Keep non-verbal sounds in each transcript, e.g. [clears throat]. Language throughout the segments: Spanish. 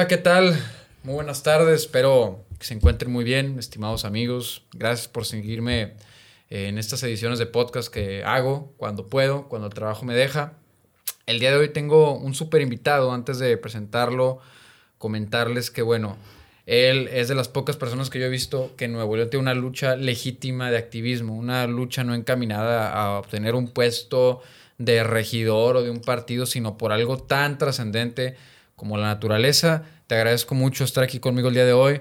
Hola, ¿qué tal? Muy buenas tardes, espero que se encuentren muy bien, estimados amigos. Gracias por seguirme eh, en estas ediciones de podcast que hago cuando puedo, cuando el trabajo me deja. El día de hoy tengo un súper invitado. Antes de presentarlo, comentarles que, bueno, él es de las pocas personas que yo he visto que en Nuevo León tiene una lucha legítima de activismo, una lucha no encaminada a obtener un puesto de regidor o de un partido, sino por algo tan trascendente como la naturaleza. Te agradezco mucho estar aquí conmigo el día de hoy,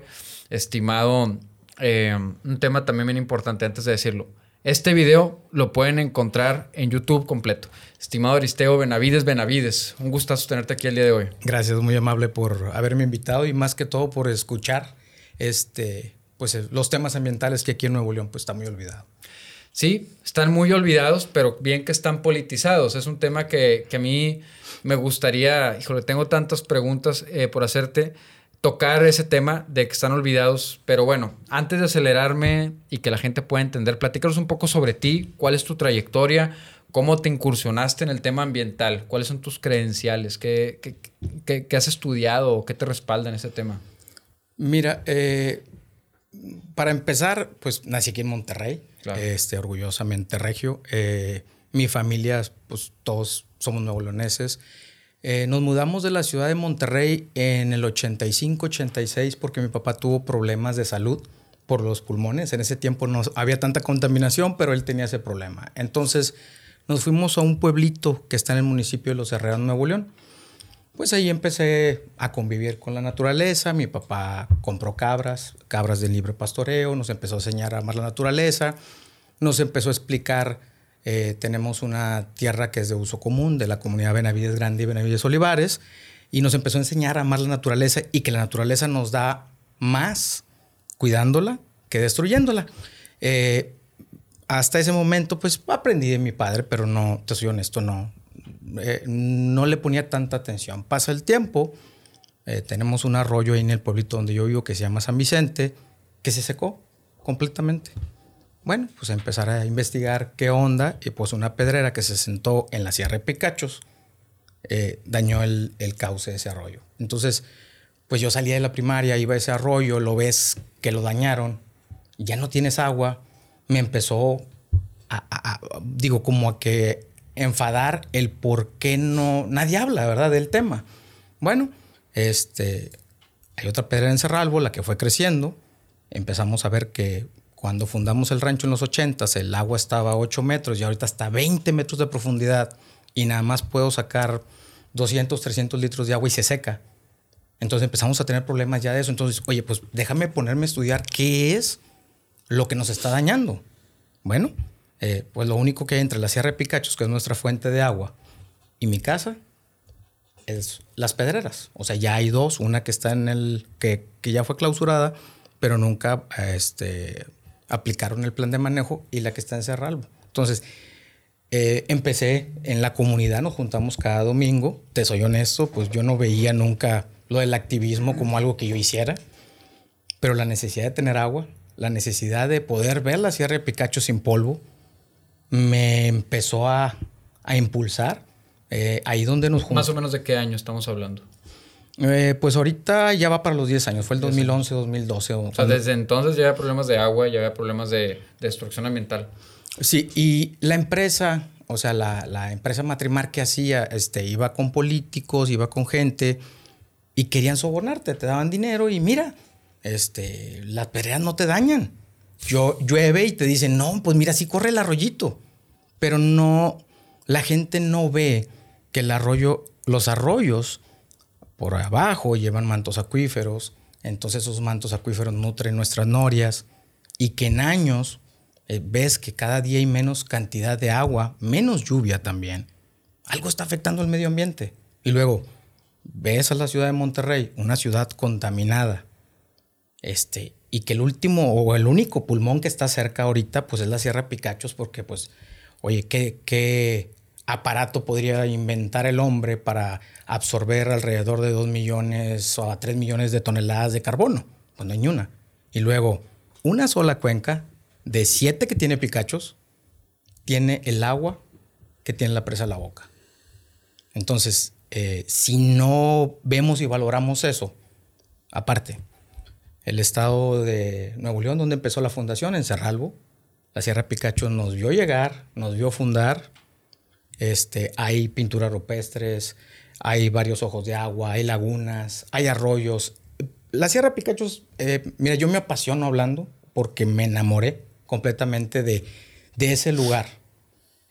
estimado. Eh, un tema también bien importante antes de decirlo. Este video lo pueden encontrar en YouTube completo. Estimado Aristeo Benavides Benavides, un gustazo tenerte aquí el día de hoy. Gracias, muy amable por haberme invitado y más que todo por escuchar este, pues, los temas ambientales que aquí en Nuevo León pues, está muy olvidado. Sí, están muy olvidados, pero bien que están politizados. Es un tema que, a mí me gustaría, híjole, tengo tantas preguntas eh, por hacerte tocar ese tema de que están olvidados. Pero bueno, antes de acelerarme y que la gente pueda entender, platícanos un poco sobre ti, cuál es tu trayectoria, cómo te incursionaste en el tema ambiental, cuáles son tus credenciales, qué, qué, has estudiado o qué te respalda en ese tema. Mira, eh, para empezar, pues nací aquí en Monterrey, este, orgullosamente regio. Eh, mi familia, pues todos somos nuevo leoneses. Eh, nos mudamos de la ciudad de Monterrey en el 85-86 porque mi papá tuvo problemas de salud por los pulmones. En ese tiempo no había tanta contaminación, pero él tenía ese problema. Entonces nos fuimos a un pueblito que está en el municipio de Los Herreros, Nuevo León. Pues ahí empecé a convivir con la naturaleza. Mi papá compró cabras, cabras de libre pastoreo, nos empezó a enseñar a amar la naturaleza, nos empezó a explicar eh, tenemos una tierra que es de uso común de la comunidad Benavides Grande y Benavides Olivares y nos empezó a enseñar a amar la naturaleza y que la naturaleza nos da más cuidándola que destruyéndola. Eh, hasta ese momento, pues aprendí de mi padre, pero no, te soy honesto, no, eh, no le ponía tanta atención. Pasa el tiempo, tenemos un arroyo ahí en el pueblito donde yo vivo que se llama San Vicente, que se secó completamente. Bueno, pues empezar a investigar qué onda y pues una pedrera que se sentó en la Sierra de Picachos eh, dañó el, cauce de ese arroyo. Entonces, pues yo salía de la primaria, iba a ese arroyo, lo ves que lo dañaron, ya no tienes agua, me empezó a, digo, como a que enfadar el por qué no, nadie habla, ¿verdad?, del tema. Bueno, este, hay otra pedrera en Cerralbo, la que fue creciendo, empezamos a ver que cuando fundamos el rancho en los 80, el agua estaba a 8 metros y ahorita está a 20 metros de profundidad y nada más puedo sacar 200, 300 litros de agua y se seca. Entonces empezamos a tener problemas ya de eso. Entonces, oye, pues déjame ponerme a estudiar qué es lo que nos está dañando. Bueno, eh, pues lo único que hay entre la Sierra de Picachos, que es nuestra fuente de agua, y mi casa, es las pedreras. O sea, ya hay dos, una que está en el, que, que ya fue clausurada, pero nunca este, aplicaron el plan de manejo y la que está en Cerralbo. Entonces, eh, empecé en la comunidad, nos juntamos cada domingo. Te soy honesto, pues yo no veía nunca lo del activismo como algo que yo hiciera, pero la necesidad de tener agua, la necesidad de poder ver la Sierra de Picacho sin polvo, me empezó a, impulsar. Eh, ahí donde nos juntamos. Más o menos de qué año estamos hablando. Eh, pues ahorita ya va para los 10 años, fue el 2011, 2012. O sea, desde entonces ya había problemas de agua, ya había problemas de, destrucción ambiental. Sí, y la empresa, o sea, la, la, empresa matrimar que hacía, este, iba con políticos, iba con gente y querían sobornarte, te daban dinero y mira, este, las peleas no te dañan. Yo, llueve y te dicen, no, pues mira, sí corre el arroyito. Pero no, la gente no ve que el arroyo, los arroyos por abajo llevan mantos acuíferos, entonces esos mantos acuíferos nutren nuestras norias y que en años eh, ves que cada día hay menos cantidad de agua, menos lluvia también. Algo está afectando el medio ambiente. Y luego ves a la ciudad de Monterrey, una ciudad contaminada, este, y que el último o el único pulmón que está cerca ahorita pues es la Sierra Picachos porque pues, oye, qué, qué aparato podría inventar el hombre para absorber alrededor de 2 millones o a 3 millones de toneladas de carbono? No hay una. Y luego, una sola cuenca de 7 que tiene Picachos tiene el agua que tiene la presa a la boca. Entonces, eh, si no vemos y valoramos eso, aparte. El estado de Nuevo León, donde empezó la fundación, en Cerralbo. La Sierra Picacho nos vio llegar, nos vio fundar. Este, hay pinturas rupestres, hay varios ojos de agua, hay lagunas, hay arroyos. La Sierra Picacho, eh, mira, yo me apasiono hablando porque me enamoré completamente de, ese lugar.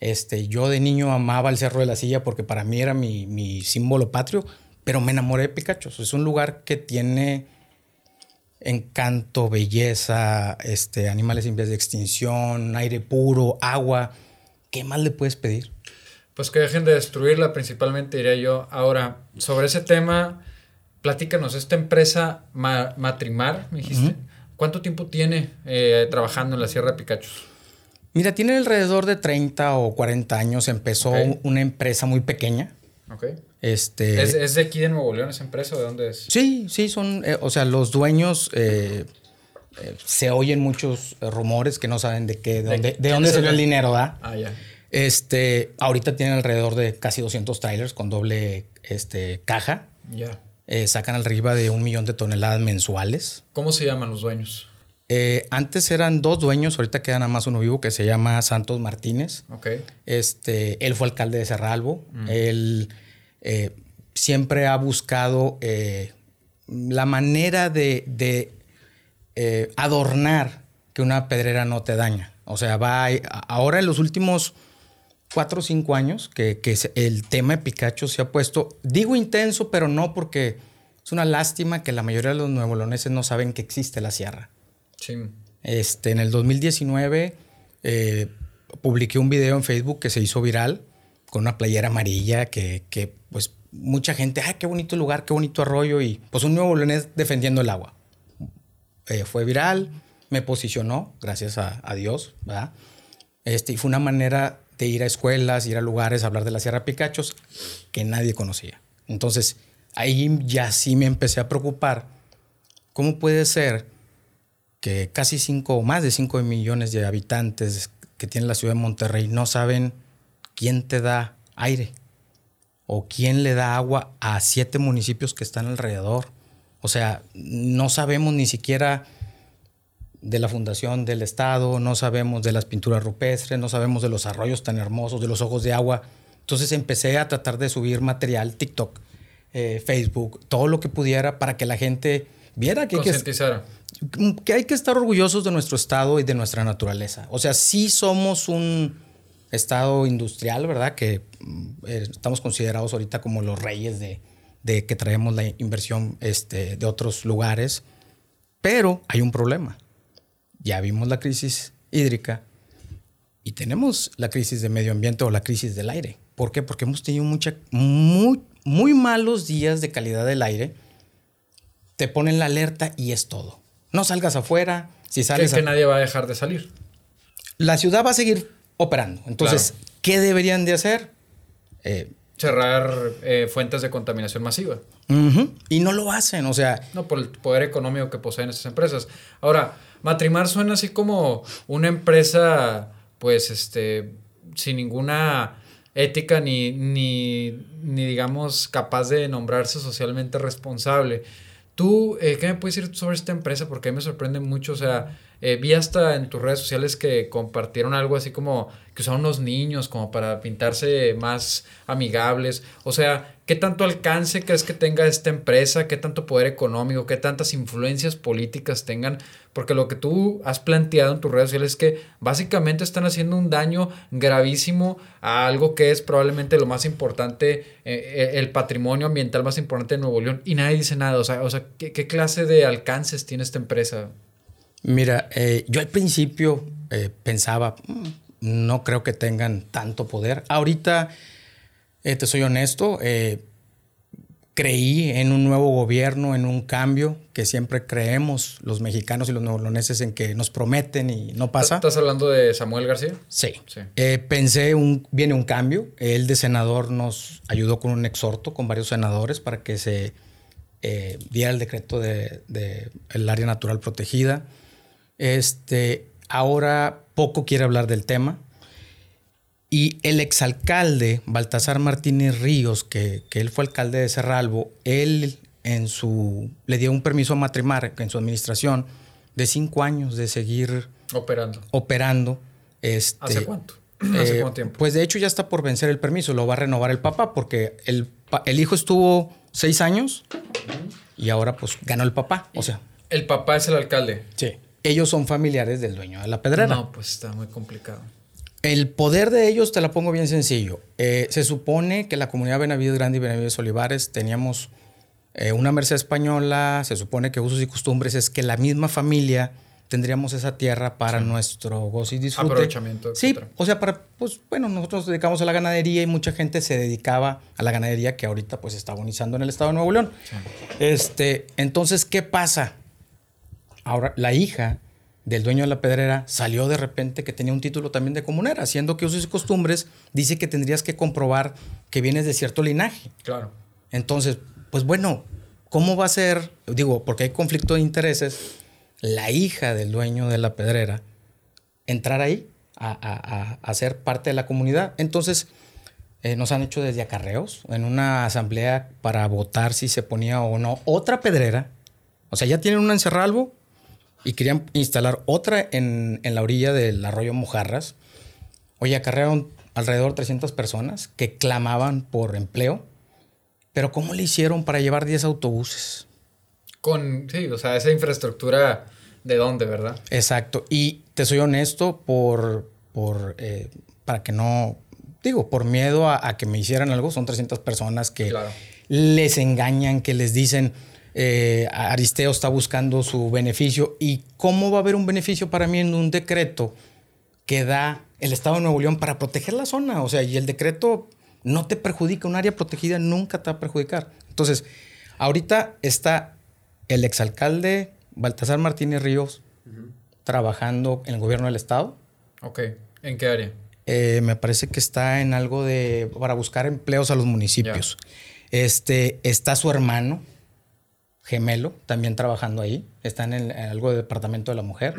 Este, yo de niño amaba el Cerro de la Silla porque para mí era mi, símbolo patrio, pero me enamoré de Picacho. Es un lugar que tiene encanto, belleza, este, animales vías de extinción, aire puro, agua. ¿Qué más le puedes pedir? Pues que dejen de destruirla, principalmente diría yo. Ahora, sobre ese tema, platícanos, esta empresa Matrimar, me dijiste, ¿cuánto tiempo tiene eh, trabajando en la Sierra de Picacho? Mira, tiene alrededor de 30 o 40 años. Empezó una empresa muy pequeña. Ok. Este, ¿Es, de aquí de Nuevo León esa empresa o de dónde es? Sí, sí, son, eh, o sea, los dueños eh, se oyen muchos rumores que no saben de qué, de, dónde, de dónde salió el dinero, ¿da? Ah, ya. Este, ahorita tienen alrededor de casi 200 trailers con doble este, caja. Ya. Eh, sacan arriba de un millón de toneladas mensuales. ¿Cómo se llaman los dueños? Eh, antes eran dos dueños, ahorita queda nada más uno vivo que se llama Santos Martínez. Ok. Este, él fue alcalde de Cerralbo. Mm. Él eh, siempre ha buscado la manera de, de adornar que una pedrera no te daña. O sea, va ahora en los últimos cuatro o cinco años que, el tema de Pikachu se ha puesto, digo intenso, pero no porque es una lástima que la mayoría de los nuevoloneses no saben que existe la sierra. Sí. Este, en el 2019 eh, publiqué un video en Facebook que se hizo viral con una playera amarilla que, pues mucha gente, ay, qué bonito lugar, qué bonito arroyo y pues un nuevo leonés defendiendo el agua. Eh, fue viral, me posicionó, gracias a, a Dios, ¿verdad? Este, y fue una manera ir a escuelas, ir a lugares, hablar de la Sierra Picachos que nadie conocía. Entonces, ahí ya sí me empecé a preocupar. ¿Cómo puede ser que casi cinco o más de 5 millones de habitantes que tiene la ciudad de Monterrey no saben quién te da aire o quién le da agua a siete municipios que están alrededor? O sea, no sabemos ni siquiera de la fundación del Estado, no sabemos de las pinturas rupestres, no sabemos de los arroyos tan hermosos, de los ojos de agua. Entonces empecé a tratar de subir material, TikTok, eh, Facebook, todo lo que pudiera para que la gente viera que hay que, que hay que estar orgullosos de nuestro estado y de nuestra naturaleza. O sea, sí somos un estado industrial, ¿verdad? Que mm, eh, estamos considerados ahorita como los reyes de, de que traemos la inversión este, de otros lugares, pero hay un problema ya vimos la crisis hídrica y tenemos la crisis de medio ambiente o la crisis del aire. ¿Por qué? Porque hemos tenido mucha, muy, muy malos días de calidad del aire. Te ponen la alerta y es todo. No salgas afuera. Si sales. que nadie va a dejar de salir. La ciudad va a seguir operando. Entonces, ¿qué deberían de hacer? Eh, Cerrar eh, fuentes de contaminación masiva. Y no lo hacen, o sea. No, por el poder económico que poseen esas empresas. Ahora, Matrimar suena así como una empresa, pues, este, sin ninguna ética ni, ni, ni digamos, capaz de nombrarse socialmente responsable. ¿Tú eh, qué me puedes decir sobre esta empresa? Porque a mí me sorprende mucho, o sea, eh, vi hasta en tus redes sociales que compartieron algo así como que usaron unos niños como para pintarse más amigables. O sea, ¿qué tanto alcance crees que tenga esta empresa? ¿Qué tanto poder económico? ¿Qué tantas influencias políticas tengan? Porque lo que tú has planteado en tus redes sociales es que básicamente están haciendo un daño gravísimo a algo que es probablemente lo más importante, eh, eh, el patrimonio ambiental más importante de Nuevo León y nadie dice nada. O sea, o sea ¿qué, qué clase de alcances tiene esta empresa? Mira, eh, yo al principio eh, pensaba, mm, no creo que tengan tanto poder. Ahorita, eh, te soy honesto, creí en un nuevo gobierno, en un cambio que siempre creemos los mexicanos y los neoloneses en que nos prometen y no pasa. ¿Estás hablando de Samuel García? Sí. pensé, un, viene un cambio. Él de senador nos ayudó con un exhorto con varios senadores para que se diera el decreto del de, el área natural protegida. Este, ahora poco quiere hablar del tema. Y el exalcalde Baltasar Martínez Ríos, que, él fue alcalde de Cerralbo, él en su, le dio un permiso a Matrimar en su administración de cinco años de seguir operando. operando. Este, ¿Hace cuánto? ¿Hace eh, cuánto tiempo? Pues de hecho ya está por vencer el permiso, lo va a renovar el papá porque el, el hijo estuvo seis años y ahora pues ganó el papá. O sea. El papá es el alcalde. Sí. Ellos son familiares del dueño de la pedrera. No, pues está muy complicado. El poder de ellos te la pongo bien sencillo. Eh, se supone que la comunidad Benavides Grande y Benavides Olivares teníamos eh, una merced española, se supone que usos y costumbres es que la misma familia tendríamos esa tierra para nuestro gozo y disfrute. Aprovechamiento. Sí, o sea, para, pues bueno, nosotros nos dedicamos a la ganadería y mucha gente se dedicaba a la ganadería que ahorita pues está agonizando en el estado de Nuevo León. Este, entonces, ¿qué pasa? Ahora, la hija del dueño de la pedrera salió de repente que tenía un título también de comunera, haciendo que usos y costumbres dice que tendrías que comprobar que vienes de cierto linaje. Claro. Entonces, pues bueno, ¿cómo va a ser? Digo, porque hay conflicto de intereses la hija del dueño de la pedrera entrar ahí a, ser parte de la comunidad. Entonces, eh, nos han hecho desde acarreos en una asamblea para votar si se ponía o no otra pedrera. O sea, ya tienen una en Cerralbo y querían instalar otra en, en la orilla del arroyo Mojarras. Oye, acarrearon alrededor de 300 personas que clamaban por empleo. Pero ¿cómo le hicieron para llevar 10 autobuses? Con, sí, o sea, esa infraestructura de dónde, ¿verdad? Exacto. Y te soy honesto por, por eh, para que no, digo, por miedo a, que me hicieran algo, son 300 personas que les engañan, que les dicen, eh, Aristeo está buscando su beneficio. ¿Y cómo va a haber un beneficio para mí en un decreto que da el Estado de Nuevo León para proteger la zona? O sea, y el decreto no te perjudica, un área protegida nunca te va a perjudicar. Entonces, ahorita está el exalcalde Baltasar Martínez Ríos trabajando en el gobierno del estado. Ok. ¿En qué área? Eh, me parece que está en algo de para buscar empleos a los municipios. Este está su hermano gemelo también trabajando ahí. Está en, algo de departamento de la mujer.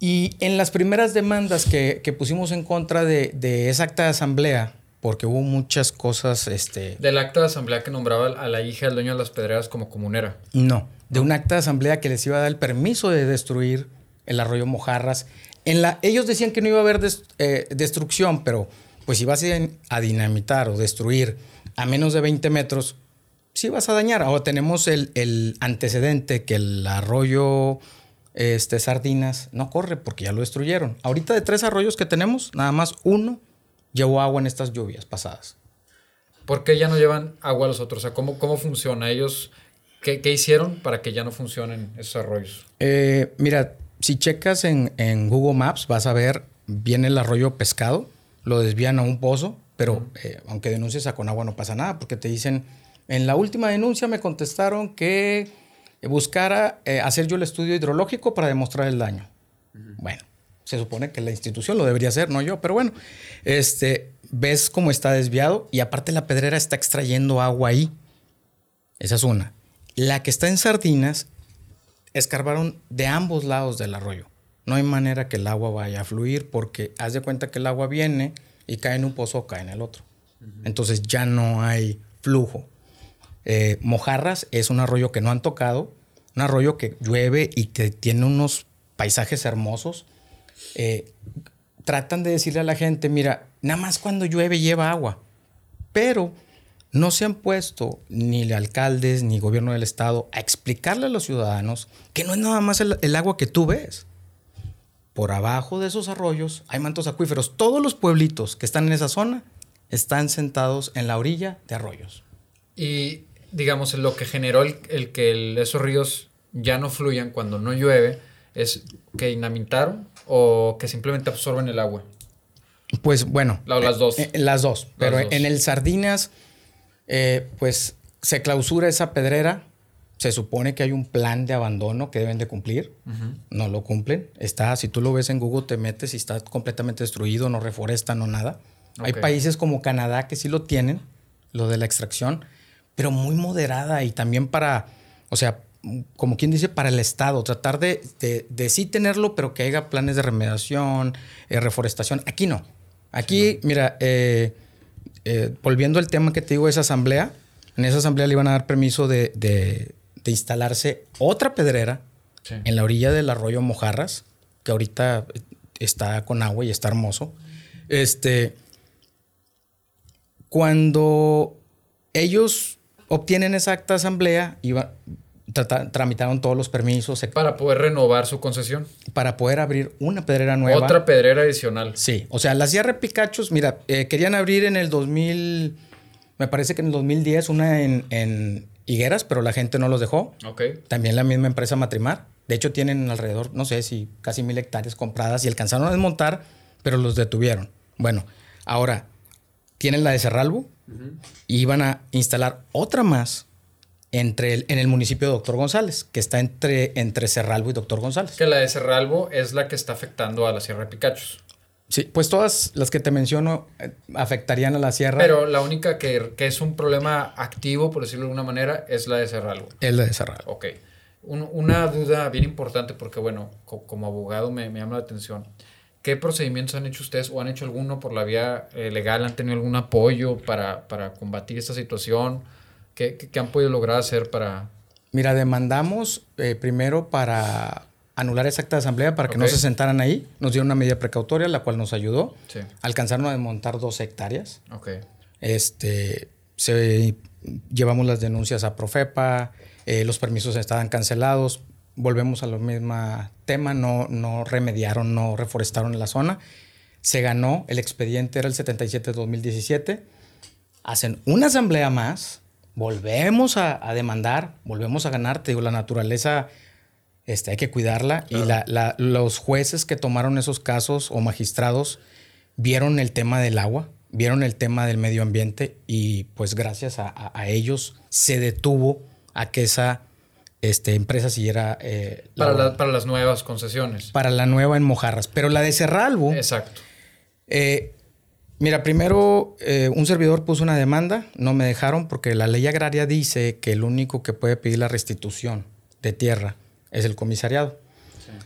Y en las primeras demandas que, pusimos en contra de, de, esa acta de asamblea, porque hubo muchas cosas. Este, ¿Del acta de asamblea que nombraba a la hija del dueño de las pedreras como comunera? No de un acta de asamblea que les iba a dar el permiso de destruir el arroyo Mojarras. En la, ellos decían que no iba a haber eh, destrucción, pero pues si vas a, dinamitar o destruir a menos de 20 metros, sí vas a dañar. Ahora tenemos el, antecedente que el arroyo este, Sardinas no corre porque ya lo destruyeron. Ahorita de tres arroyos que tenemos, nada más uno llevó agua en estas lluvias pasadas. ¿Por qué ya no llevan agua a los otros? O sea, ¿cómo, cómo funciona? Ellos ¿Qué, hicieron para que ya no funcionen esos arroyos? Eh, mira, si checas en, Google Maps, vas a ver, viene el arroyo pescado, lo desvían a un pozo, pero eh, aunque denuncies a Conagua no pasa nada, porque te dicen, en la última denuncia me contestaron que buscara eh, hacer yo el estudio hidrológico para demostrar el daño. Bueno, se supone que la institución lo debería hacer, no yo, pero bueno, este, ves cómo está desviado y aparte la pedrera está extrayendo agua ahí. Esa es una. La que está en Sardinas, escarbaron de ambos lados del arroyo. No hay manera que el agua vaya a fluir porque haz de cuenta que el agua viene y cae en un pozo o cae en el otro. Entonces ya no hay flujo. Eh, Mojarras es un arroyo que no han tocado, un arroyo que llueve y que tiene unos paisajes hermosos. Eh, tratan de decirle a la gente, mira, nada más cuando llueve lleva agua, pero no se han puesto ni alcaldes ni gobierno del estado a explicarle a los ciudadanos que no es nada más el, agua que tú ves. Por abajo de esos arroyos hay mantos acuíferos. Todos los pueblitos que están en esa zona están sentados en la orilla de arroyos. Y digamos, lo que generó el, que esos ríos ya no fluyan cuando no llueve es que dinamitaron o que simplemente absorben el agua. Pues bueno. las dos. Eh, las dos. pero en el Sardinas eh, pues se clausura esa pedrera. Se supone que hay un plan de abandono que deben de cumplir. No lo cumplen. Está, si tú lo ves en Google, te metes y está completamente destruido, no reforesta, no nada. Hay países como Canadá que sí lo tienen, lo de la extracción, pero muy moderada y también para, o sea, como quien dice, para el Estado, tratar de, de, sí tenerlo, pero que haya planes de remediación, eh, reforestación. Aquí no. Aquí, mira, eh, eh, volviendo al tema que te digo, esa asamblea, En esa asamblea le iban a dar permiso de, de, instalarse otra pedrera en la orilla del arroyo Mojarras, que ahorita está con agua y está hermoso. Este, cuando ellos obtienen esa acta de asamblea, iba, tramitaron todos los permisos. Para poder renovar su concesión. Para poder abrir una pedrera nueva. Otra pedrera adicional. Sí, o sea, la Sierra Picachos, mira, eh, querían abrir en el 2000, me parece que en el 2010, una en, Higueras, pero la gente no los dejó. Ok. También la misma empresa Matrimar. De hecho, tienen alrededor, no sé si casi mil hectáreas compradas y alcanzaron a desmontar, pero los detuvieron. Bueno, ahora tienen la de Cerralbo y iban a instalar otra más entre el, en el municipio de Doctor González, que está entre, entre Cerralbo y Doctor González. Que la de Cerralbo es la que está afectando a la Sierra de Picachos. Sí, pues todas las que te menciono eh, afectarían a la sierra. Pero la única que, es un problema activo, por decirlo de alguna manera, es la de Cerralbo. Es la de Cerralbo. Ok. una duda bien importante, porque bueno, como abogado me, me, llama la atención. ¿Qué procedimientos han hecho ustedes o han hecho alguno por la vía eh, legal? ¿Han tenido algún apoyo para, para combatir esta situación? ¿Qué, han podido lograr hacer para...? Mira, demandamos eh, primero para anular esa acta de asamblea para que no se sentaran ahí. Nos dieron una medida precautoria, la cual nos ayudó. Sí. Alcanzaron a desmontar dos hectáreas. Ok. Este, se, llevamos las denuncias a Profepa, eh, los permisos estaban cancelados. Volvemos a lo mismo tema, no, no remediaron, no reforestaron la zona. Se ganó, el expediente era el 77 de 2017. Hacen una asamblea más, volvemos a, demandar, volvemos a ganar. Te digo, la naturaleza este, hay que cuidarla. Y los jueces que tomaron esos casos o magistrados vieron el tema del agua, vieron el tema del medio ambiente y pues gracias a, ellos se detuvo a que esa este, empresa siguiera... Eh, para, para, las nuevas concesiones. Para la nueva en Mojarras. Pero la de Cerralbo... Exacto. Eh, Mira, primero eh, un servidor puso una demanda, no me dejaron porque la ley agraria dice que el único que puede pedir la restitución de tierra es el comisariado.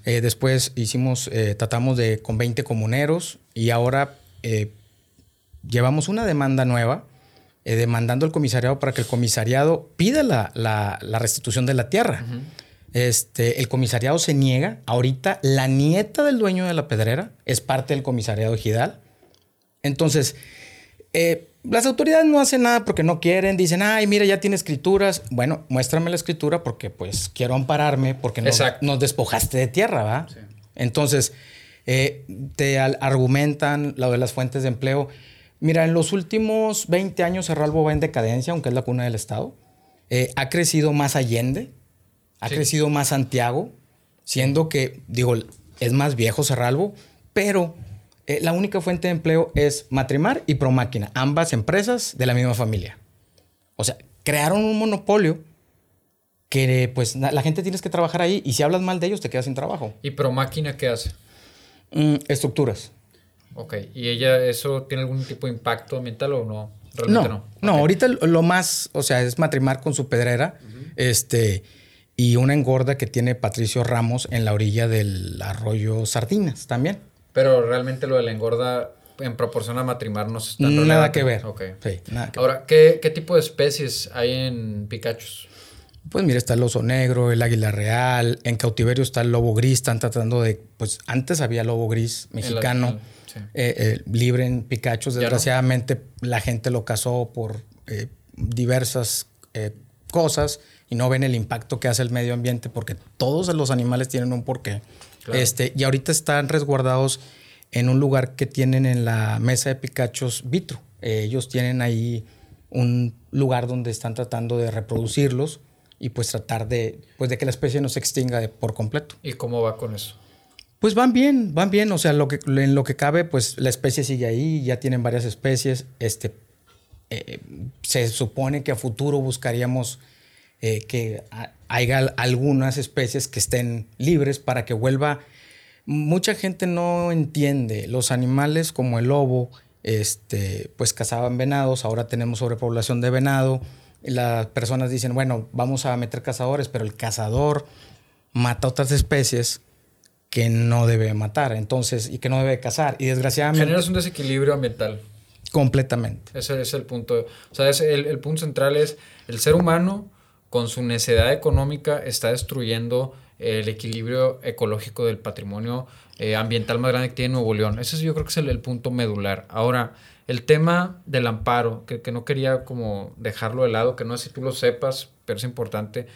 Eh, después hicimos, tratamos de con 20 comuneros y ahora llevamos una demanda nueva demandando al comisariado para que el comisariado pida la, restitución de la tierra. Este, el comisariado se niega. Ahorita la nieta del dueño de la pedrera es parte del comisariado Gidal entonces, eh, las autoridades no hacen nada porque no quieren, dicen, ay, mira, ya tiene escrituras. Bueno, muéstrame la escritura porque pues quiero ampararme porque nos, nos despojaste de tierra, ¿va? Entonces, eh, te argumentan lo de las fuentes de empleo. Mira, en los últimos 20 años Cerralbo va en decadencia, aunque es la cuna del Estado. Eh, ha crecido más Allende, ha crecido más Santiago, siendo que, digo, es más viejo Cerralbo, pero eh, la única fuente de empleo es Matrimar y Promáquina, ambas empresas de la misma familia. O sea, crearon un monopolio que pues la gente tienes que trabajar ahí y si hablas mal de ellos te quedas sin trabajo. ¿Y Promáquina qué hace? Mm, estructuras. Ok, ¿y ella eso tiene algún tipo de impacto ambiental o no? Realmente no. No, ahorita lo más, o sea, es Matrimar con su pedrera, este, y una engorda que tiene Patricio Ramos en la orilla del arroyo Sardinas también. Pero realmente lo de la engorda en proporción a matrimar no está Nada que ver. Ok. Sí, nada que Ahora, ¿qué, ¿qué, tipo de especies hay en Picachos? Pues mira, está el oso negro, el águila real, en cautiverio está el lobo gris, están tratando de, pues antes había lobo gris mexicano, eh, eh, libre en Picachos, desgraciadamente la gente lo cazó por eh, diversas cosas y no ven el impacto que hace el medio ambiente porque todos los animales tienen un porqué. Este, y ahorita están resguardados en un lugar que tienen en la mesa de Picachos Vitro. Eh, ellos tienen ahí un lugar donde están tratando de reproducirlos y pues tratar de, pues de que la especie no se extinga por completo. ¿Y cómo va con eso? Pues van bien, van bien. O sea, lo que, en lo que cabe, pues la especie sigue ahí, ya tienen varias especies. Este, eh, se supone que a futuro buscaríamos eh, que haya algunas especies que estén libres para que vuelva. Mucha gente no entiende los animales como el lobo, este, pues cazaban venados, ahora tenemos sobrepoblación de venado. Las personas dicen, bueno, vamos a meter cazadores, pero el cazador mata otras especies que no debe matar, entonces, y que no debe cazar. Y desgraciadamente... Generas un desequilibrio ambiental. Completamente. Ese es el punto. O sea, el, el punto central es el ser humano con su necedad económica está destruyendo el equilibrio ecológico del patrimonio eh, ambiental más grande que tiene Nuevo León. Ese yo creo que es el, punto medular. Ahora, el tema del amparo, que, no quería como dejarlo de lado, que no sé si tú lo sepas, pero es importante.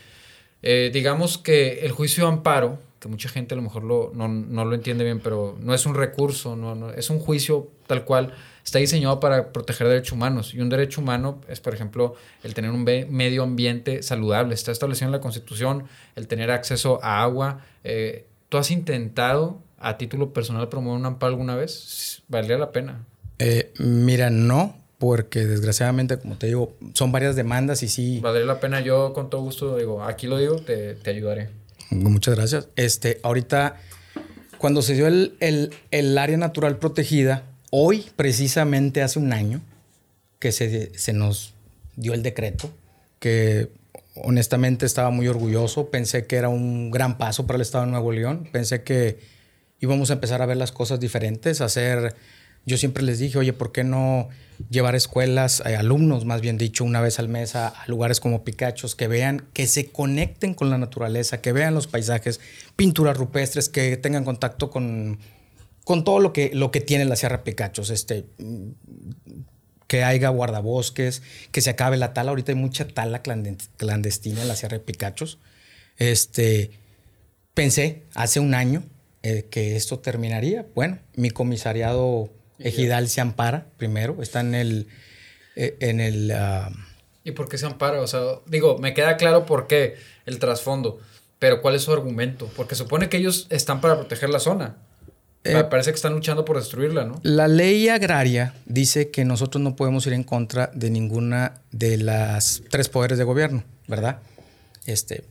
Eh, digamos que el juicio de amparo, que mucha gente a lo mejor lo, no, no, lo entiende bien, pero no es un recurso, no, no, es un juicio tal cual, está diseñado para proteger derechos humanos. Y un derecho humano es, por ejemplo, el tener un medio ambiente saludable. Está establecido en la Constitución el tener acceso a agua. Eh, ¿Tú has intentado a título personal promover un amparo alguna vez? ¿Valdría la pena? Eh, mira, no, porque desgraciadamente, como te digo, son varias demandas y sí. Valdría la pena, yo con todo gusto digo, aquí lo digo, te, te ayudaré. Muchas gracias. Este, ahorita, cuando se dio el, el, el, área natural protegida, hoy, precisamente hace un año, que se, se nos dio el decreto, que honestamente estaba muy orgulloso, pensé que era un gran paso para el Estado de Nuevo León, pensé que íbamos a empezar a ver las cosas diferentes, a hacer, yo siempre les dije, oye, ¿por qué no llevar escuelas, eh, alumnos más bien dicho, una vez al mes a, lugares como Picachos, que vean, que se conecten con la naturaleza, que vean los paisajes, pinturas rupestres, que tengan contacto con, con todo lo que, lo que tiene la Sierra Picachos, este, que haya guardabosques, que se acabe la tala. Ahorita hay mucha tala clandestina en la Sierra de Picachos. Este, pensé hace un año eh, que esto terminaría. Bueno, mi comisariado ejidal se ampara primero, está en el... Eh, en el ah, ¿Y por qué se ampara? O sea, digo, me queda claro por qué el trasfondo, pero ¿cuál es su argumento? Porque supone que ellos están para proteger la zona. Eh, parece que están luchando por destruirla, ¿no? La ley agraria dice que nosotros no podemos ir en contra de ninguna de las tres poderes de gobierno, ¿verdad? Este,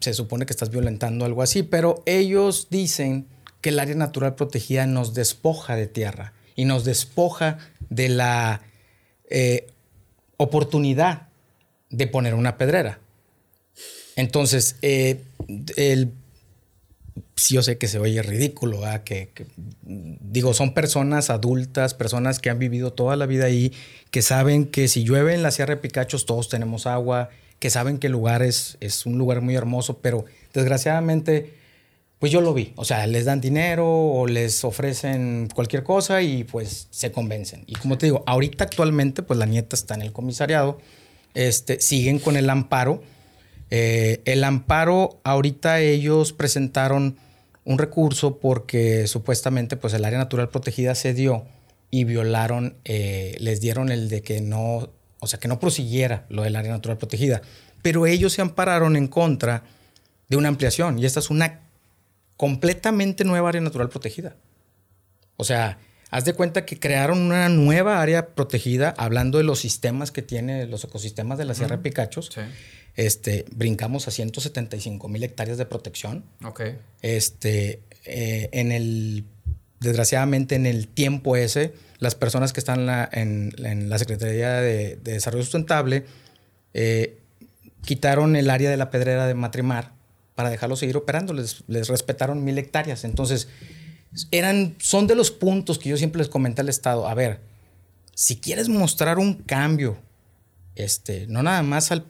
se supone que estás violentando algo así, pero ellos dicen que el área natural protegida nos despoja de tierra y nos despoja de la eh, oportunidad de poner una pedrera. Entonces, eh, el sí yo sé que se oye ridículo, Que, digo, son personas adultas, personas que han vivido toda la vida ahí, que saben que si llueve en la Sierra de Picachos todos tenemos agua, que saben que el lugar es, es un lugar muy hermoso, pero desgraciadamente, pues yo lo vi. O sea, les dan dinero o les ofrecen cualquier cosa y pues se convencen. Y como te digo, ahorita actualmente, pues la nieta está en el comisariado, este, siguen con el amparo. Eh, el amparo, ahorita ellos presentaron un recurso porque supuestamente pues el área natural protegida se dio y violaron, eh, les dieron el de que no, o sea, que no prosiguiera lo del área natural protegida. Pero ellos se ampararon en contra de una ampliación y esta es una completamente nueva área natural protegida. O sea, haz de cuenta que crearon una nueva área protegida hablando de los sistemas que tiene los ecosistemas de la Sierra de Picachos. Sí este, brincamos a 175 mil hectáreas de protección. Ok. Este, eh, en el, desgraciadamente, en el tiempo ese, las personas que están en la, Secretaría de, Desarrollo Sustentable eh, quitaron el área de la pedrera de Matrimar para dejarlo seguir operando. Les, les respetaron mil hectáreas. Entonces, eran, son de los puntos que yo siempre les comenté al Estado. A ver, si quieres mostrar un cambio este, no nada más al,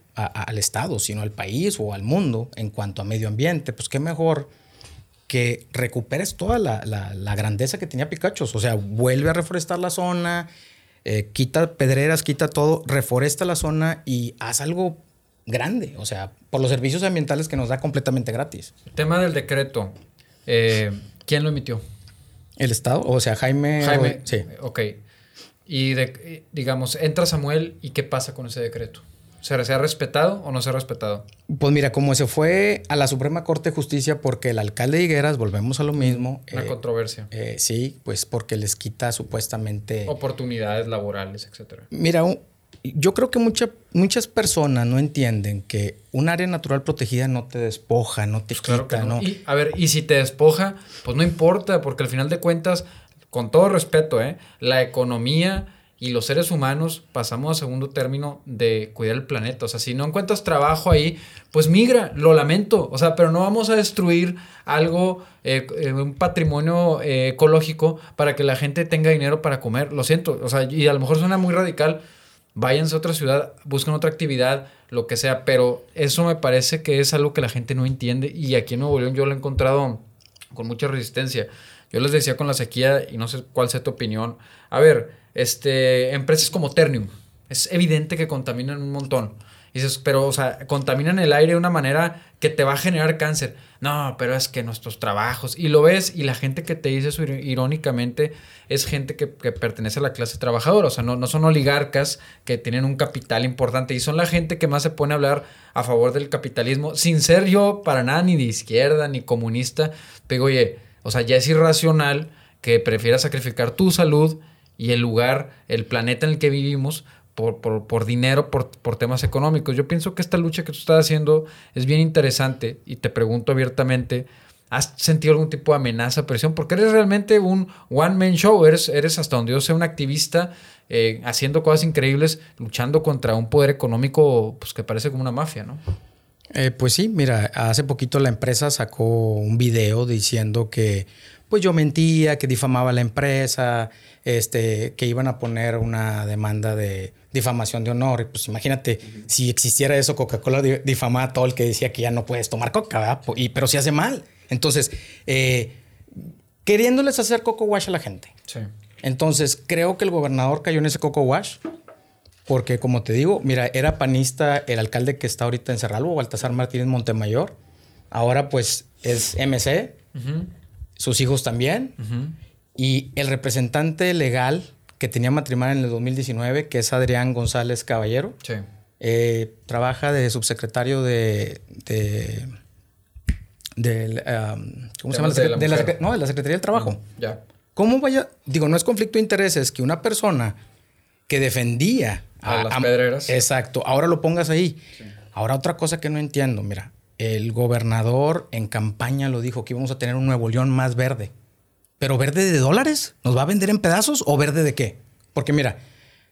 Estado, sino al país o al mundo en cuanto a medio ambiente, pues qué mejor que recuperes toda la, grandeza que tenía Picachos. O sea, vuelve a reforestar la zona, eh, quita pedreras, quita todo, reforesta la zona y haz algo grande. O sea, por los servicios ambientales que nos da completamente gratis. El tema del decreto, eh, ¿quién lo emitió? El Estado, o sea, Jaime. Jaime, sí. Ok. Y digamos, entra Samuel y qué pasa con ese decreto. ¿Se, ha respetado o no se ha respetado? Pues mira, como se fue a la Suprema Corte de Justicia porque el alcalde de Higueras, volvemos a lo mismo. Una eh, controversia. Eh, sí, pues porque les quita supuestamente... Oportunidades laborales, etcétera. Mira, yo creo que muchas personas no entienden que un área natural protegida no te despoja, no te pues quita, no. a ver, y si te despoja, pues no importa, porque al final de cuentas con todo respeto, ¿eh? la economía y los seres humanos pasamos a segundo término de cuidar el planeta. O sea, si no encuentras trabajo ahí, pues migra, lo lamento. O sea, pero no vamos a destruir algo, eh, eh, un patrimonio eh, ecológico para que la gente tenga dinero para comer. Lo siento. O sea, y a lo mejor suena muy radical. Váyanse a otra ciudad, busquen otra actividad, lo que sea. Pero eso me parece que es algo que la gente no entiende. Y aquí en Nuevo León yo lo he encontrado con mucha resistencia. Yo les decía con la sequía, y no sé cuál sea tu opinión. A ver, este, empresas como Ternium, es evidente que contaminan un montón. dices, pero, o sea, contaminan el aire de una manera que te va a generar cáncer. No, pero es que nuestros trabajos. Y lo ves, y la gente que te dice eso irónicamente es gente que, pertenece a la clase trabajadora. O sea, no, no, son oligarcas que tienen un capital importante. Y son la gente que más se pone a hablar a favor del capitalismo, sin ser yo para nada ni de izquierda ni comunista. Pero, oye, o sea, ya es irracional que prefieras sacrificar tu salud y el lugar, el planeta en el que vivimos por, por, dinero, por, por, temas económicos. Yo pienso que esta lucha que tú estás haciendo es bien interesante y te pregunto abiertamente, ¿has sentido algún tipo de amenaza, presión? Porque eres realmente un one-man show, eres, eres hasta donde yo sea un activista eh, haciendo cosas increíbles, luchando contra un poder económico pues, que parece como una mafia, ¿no? Eh, pues sí, mira, hace poquito la empresa sacó un video diciendo que pues yo mentía, que difamaba la empresa, este, que iban a poner una demanda de difamación de honor. Pues imagínate, si existiera eso, Coca-Cola difamaba a todo el que decía que ya no puedes tomar coca, ¿verdad? Y, pero si hace mal. Entonces, eh, queriéndoles hacer coco wash a la gente. Sí. Entonces, creo que el gobernador cayó en ese coco wash. Porque, como te digo, mira, era panista el alcalde que está ahorita en Cerralbo, Baltasar Martínez Montemayor. Ahora, pues, es MC sus hijos también. Y el representante legal que tenía matrimonio en el 2019, que es Adrián González Caballero, eh, trabaja de subsecretario de... de, ¿Cómo se llama? De la, no, de la Secretaría del Trabajo. ya. ¿Cómo vaya? Digo, no es conflicto de intereses que una persona que defendía a, las pedreras. Exacto, ahora lo pongas ahí. Ahora otra cosa que no entiendo, mira, el gobernador en campaña lo dijo que íbamos a tener un Nuevo León más verde. ¿Pero verde de dólares? ¿Nos va a vender en pedazos o verde de qué? Porque mira,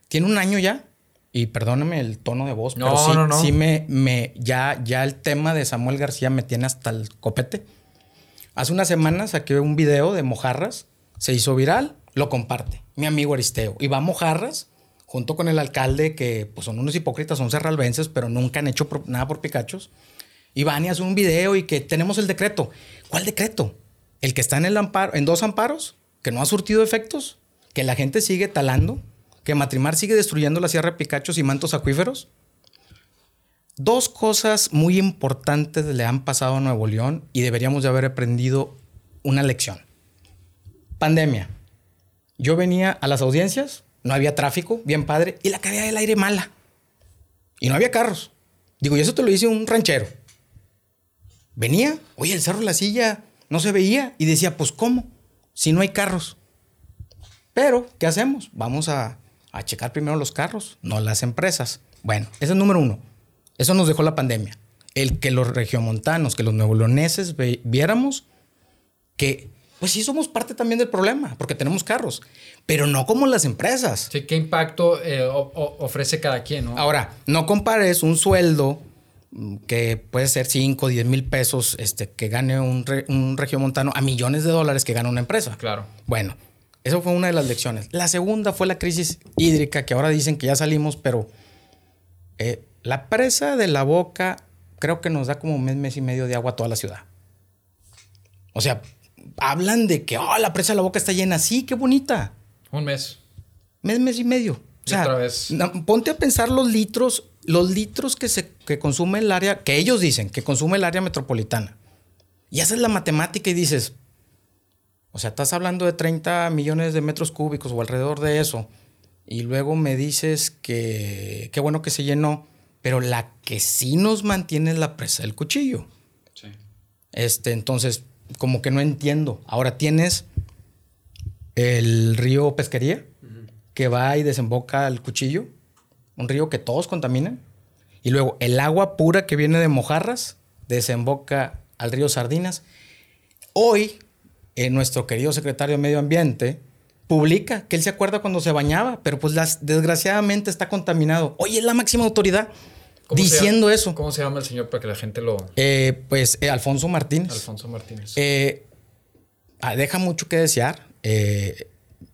tiene un año ya, y perdóname el tono de voz, pero sí, sí me, me, ya, ya el tema de Samuel García me tiene hasta el copete. Hace una semana saqué un video de mojarras, se hizo viral, lo comparte mi amigo Aristeo. Y va a mojarras junto con el alcalde, que pues, son unos hipócritas, son cerralbenses, pero nunca han hecho nada por Picachos. Y van y hacen un video y que tenemos el decreto. ¿Cuál decreto? El que está en dos amparos, que no ha surtido efectos, que la gente sigue talando, que Matrimar sigue destruyendo la Sierra de Picachos y mantos acuíferos. Dos cosas muy importantes le han pasado a Nuevo León y deberíamos de haber aprendido una lección. Pandemia. Yo venía a las audiencias, no había tráfico, bien padre, y la calidad del aire mala. Y no había carros. Digo, y eso te lo dice un ranchero. Venía, oye, el cerro la silla no se veía y decía, pues ¿cómo? Si no hay carros. Pero, ¿qué hacemos? Vamos a, checar primero los carros, no las empresas. Bueno, ese es el número uno. Eso nos dejó la pandemia. El que los regiomontanos, que los neoloneses viéramos que, pues sí somos parte también del problema, porque tenemos carros, pero no como las empresas. Sí, ¿qué impacto eh, ofrece cada quien? ¿no? Ahora, no compares un sueldo que puede ser 5 o 10 mil pesos este, que gane un, un regiomontano a millones de dólares que gana una empresa. Claro. Bueno, eso fue una de las lecciones. La segunda fue la crisis hídrica, que ahora dicen que ya salimos, pero eh, la presa de la boca creo que nos da como un mes, mes y medio de agua a toda la ciudad. O sea, hablan de que oh, la presa de la boca está llena. Sí, qué bonita. Un mes. Mes, mes y medio. O sea, otra vez. ponte a pensar los litros los litros que, se, que consume el área, que ellos dicen que consume el área metropolitana, y haces la matemática y dices, o sea, estás hablando de 30 millones de metros cúbicos o alrededor de eso, y luego me dices que qué bueno que se llenó, pero la que sí nos mantiene es la presa del cuchillo. Sí. Este, entonces, como que no entiendo. Ahora tienes el río Pesquería, que va y desemboca el cuchillo un río que todos contaminan. Y luego el agua pura que viene de Mojarras desemboca al río Sardinas. Hoy, eh, nuestro querido secretario de Medio Ambiente publica que él se acuerda cuando se bañaba, pero pues las, desgraciadamente está contaminado. Oye, es la máxima autoridad diciendo eso. ¿Cómo se llama el señor para que la gente lo... Eh, pues eh, Alfonso Martínez. Alfonso Martínez. Eh, ah, deja mucho que desear.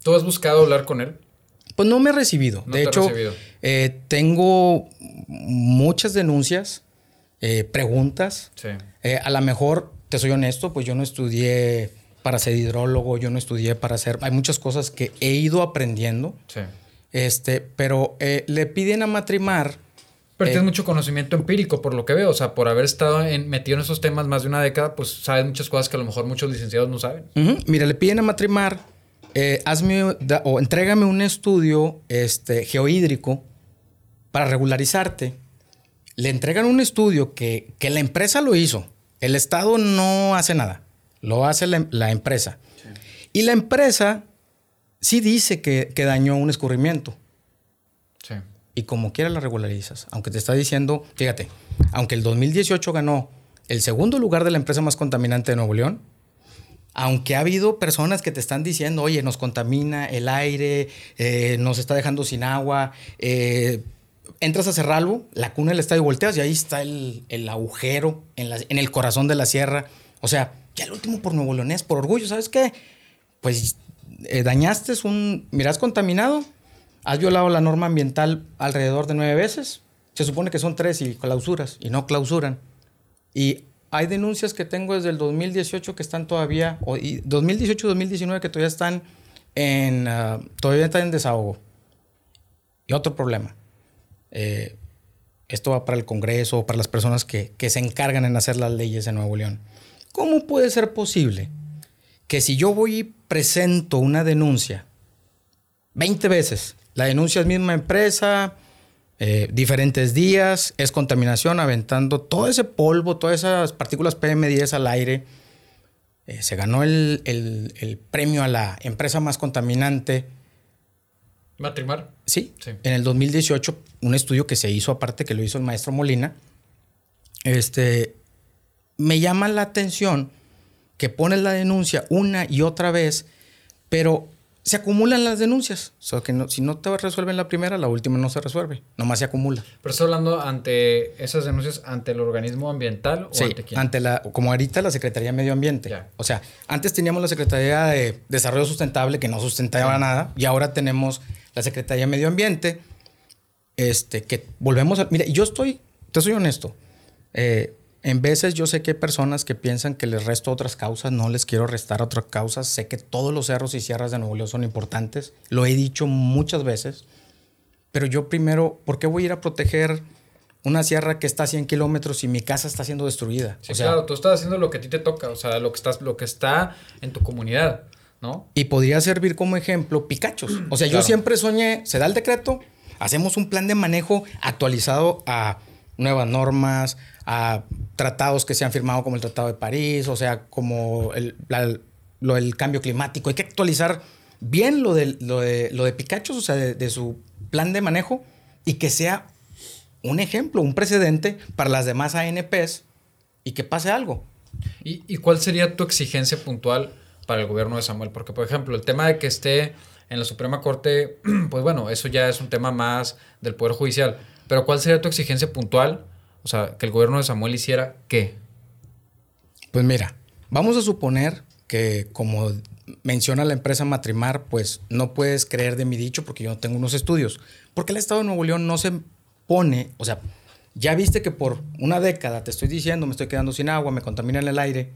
¿Tú has buscado hablar con él? Pues no me he recibido. de hecho, tengo muchas denuncias, preguntas. Sí. a lo mejor, te soy honesto, pues yo no estudié para ser hidrólogo, yo no estudié para ser... Hay muchas cosas que he ido aprendiendo. Sí. Este, pero le piden a Matrimar pero tienes eh, mucho conocimiento empírico, por lo que veo. O sea, por haber estado en, metido en esos temas más de una década, pues sabes muchas cosas que a lo mejor muchos licenciados no saben. Mira, le piden a Matrimar, eh, hazme o entrégame un estudio este, geohídrico para regularizarte. Le entregan un estudio que, la empresa lo hizo. El Estado no hace nada. Lo hace la, empresa. Y la empresa sí dice que, que dañó un escurrimiento y como quiera la regularizas. Aunque te está diciendo, fíjate, aunque el 2018 ganó el segundo lugar de la empresa más contaminante de Nuevo León, aunque ha habido personas que te están diciendo, oye, nos contamina el aire, eh, nos está dejando sin agua, eh, entras a Cerralbo, la cuna del estadio volteas y ahí está el, agujero en, en, el corazón de la sierra. O sea, ya el último por Nuevo Leonés, por orgullo, ¿sabes qué? Pues eh, dañaste un, miras contaminado, has violado la norma ambiental alrededor de nueve veces. Se supone que son tres y clausuras y no clausuran. Y hay denuncias que tengo desde el 2018 que están todavía, o 2018-2019 que todavía están en, ah, todavía están en desahogo. Y otro problema. Eh, esto va para el Congreso, para las personas que, que se encargan en hacer las leyes en Nuevo León. ¿Cómo puede ser posible que si yo voy y presento una denuncia 20 veces la denuncia es misma empresa, eh, diferentes días, es contaminación, aventando todo ese polvo, todas esas partículas PM10 al aire. Eh, se ganó el, premio a la empresa más contaminante. ¿Matrimar? Sí, sí, En el 2018, un estudio que se hizo aparte, que lo hizo el maestro Molina, este, me llama la atención que pones la denuncia una y otra vez, pero se acumulan las denuncias. O sea, que si no te resuelven la primera, la última no se resuelve. Nomás se acumula. Pero estás hablando ante esas denuncias ante el organismo ambiental o ante quién? ante la, como ahorita la Secretaría de Medio Ambiente. O sea, antes teníamos la Secretaría de Desarrollo Sustentable que no sustentaba nada y ahora tenemos la Secretaría de Medio Ambiente. Este, que volvemos a. Mira, yo estoy, te soy honesto. Eh, en veces yo sé que hay personas que piensan que les resto otras causas, no les quiero restar otras causas. Sé que todos los cerros y sierras de Nuevo León son importantes, lo he dicho muchas veces, pero yo primero, ¿por qué voy a ir a proteger una sierra que está a 100 kilómetros y mi casa está siendo destruida? Sí, claro, tú estás haciendo lo que a ti te toca, o sea, lo que, estás, lo que está en tu comunidad, ¿no? Y podría servir como ejemplo Picachos. O sea, yo siempre soñé, se da el decreto, hacemos un plan de manejo actualizado a nuevas normas, a tratados que se han firmado como el Tratado de París, o sea, como el, lo del cambio climático. Hay que actualizar bien lo de, lo de, lo de Pikachu, o sea, de, su plan de manejo y que sea un ejemplo, un precedente para las demás ANPs y que pase algo. ¿Y, ¿Y, cuál sería tu exigencia puntual para el gobierno de Samuel? Porque, por ejemplo, el tema de que esté en la Suprema Corte, [clears throat] pues bueno, eso ya es un tema más del Poder Judicial. Pero ¿cuál sería tu exigencia puntual? O sea, que el gobierno de Samuel hiciera qué? Pues mira, vamos a suponer que como menciona la empresa Matrimar, pues no puedes creer de mi dicho porque yo no tengo unos estudios. Porque el Estado de Nuevo León no se pone, o sea, ya viste que por una década te estoy diciendo, me estoy quedando sin agua, me contaminan el aire.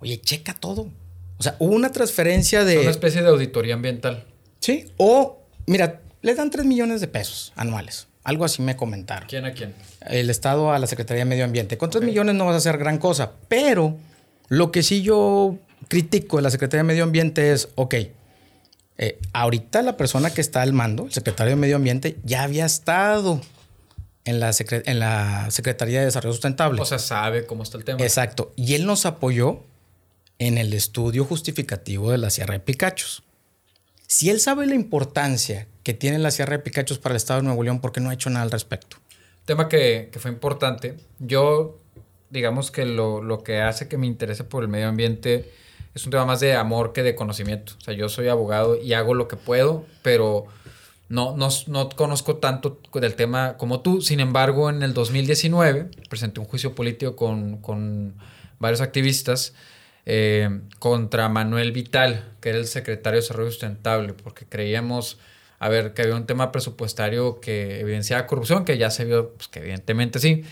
Oye, checa todo. O sea, hubo una transferencia de... Una especie de auditoría ambiental. Sí, o mira, le dan 3 millones de pesos anuales. Algo así me comentaron. ¿Quién a quién? El Estado a la Secretaría de Medio Ambiente. Con 3 millones no vas a hacer gran cosa, pero lo que sí yo critico de la Secretaría de Medio Ambiente es, ok, eh, ahorita la persona que está al mando, el secretario de Medio Ambiente, ya había estado en la, en la Secretaría de Desarrollo Sustentable. O sea, sabe cómo está el tema. Exacto. Y él nos apoyó en el estudio justificativo de la Sierra de Picachos. Si él sabe la importancia que tiene la Sierra de Picachos para el Estado de Nuevo León, ¿por qué no ha hecho nada al respecto? Tema que, fue importante. Yo, digamos que lo, que hace que me interese por el medio ambiente es un tema más de amor que de conocimiento. O sea, yo soy abogado y hago lo que puedo, pero no, no, no conozco tanto del tema como tú. Sin embargo, en el 2019 presenté un juicio político con, con varios activistas eh, contra Manuel Vital, que era el secretario de Desarrollo Sustentable, porque creíamos, a ver, que había un tema presupuestario que evidenciaba corrupción, que ya se vio, pues, que evidentemente sí.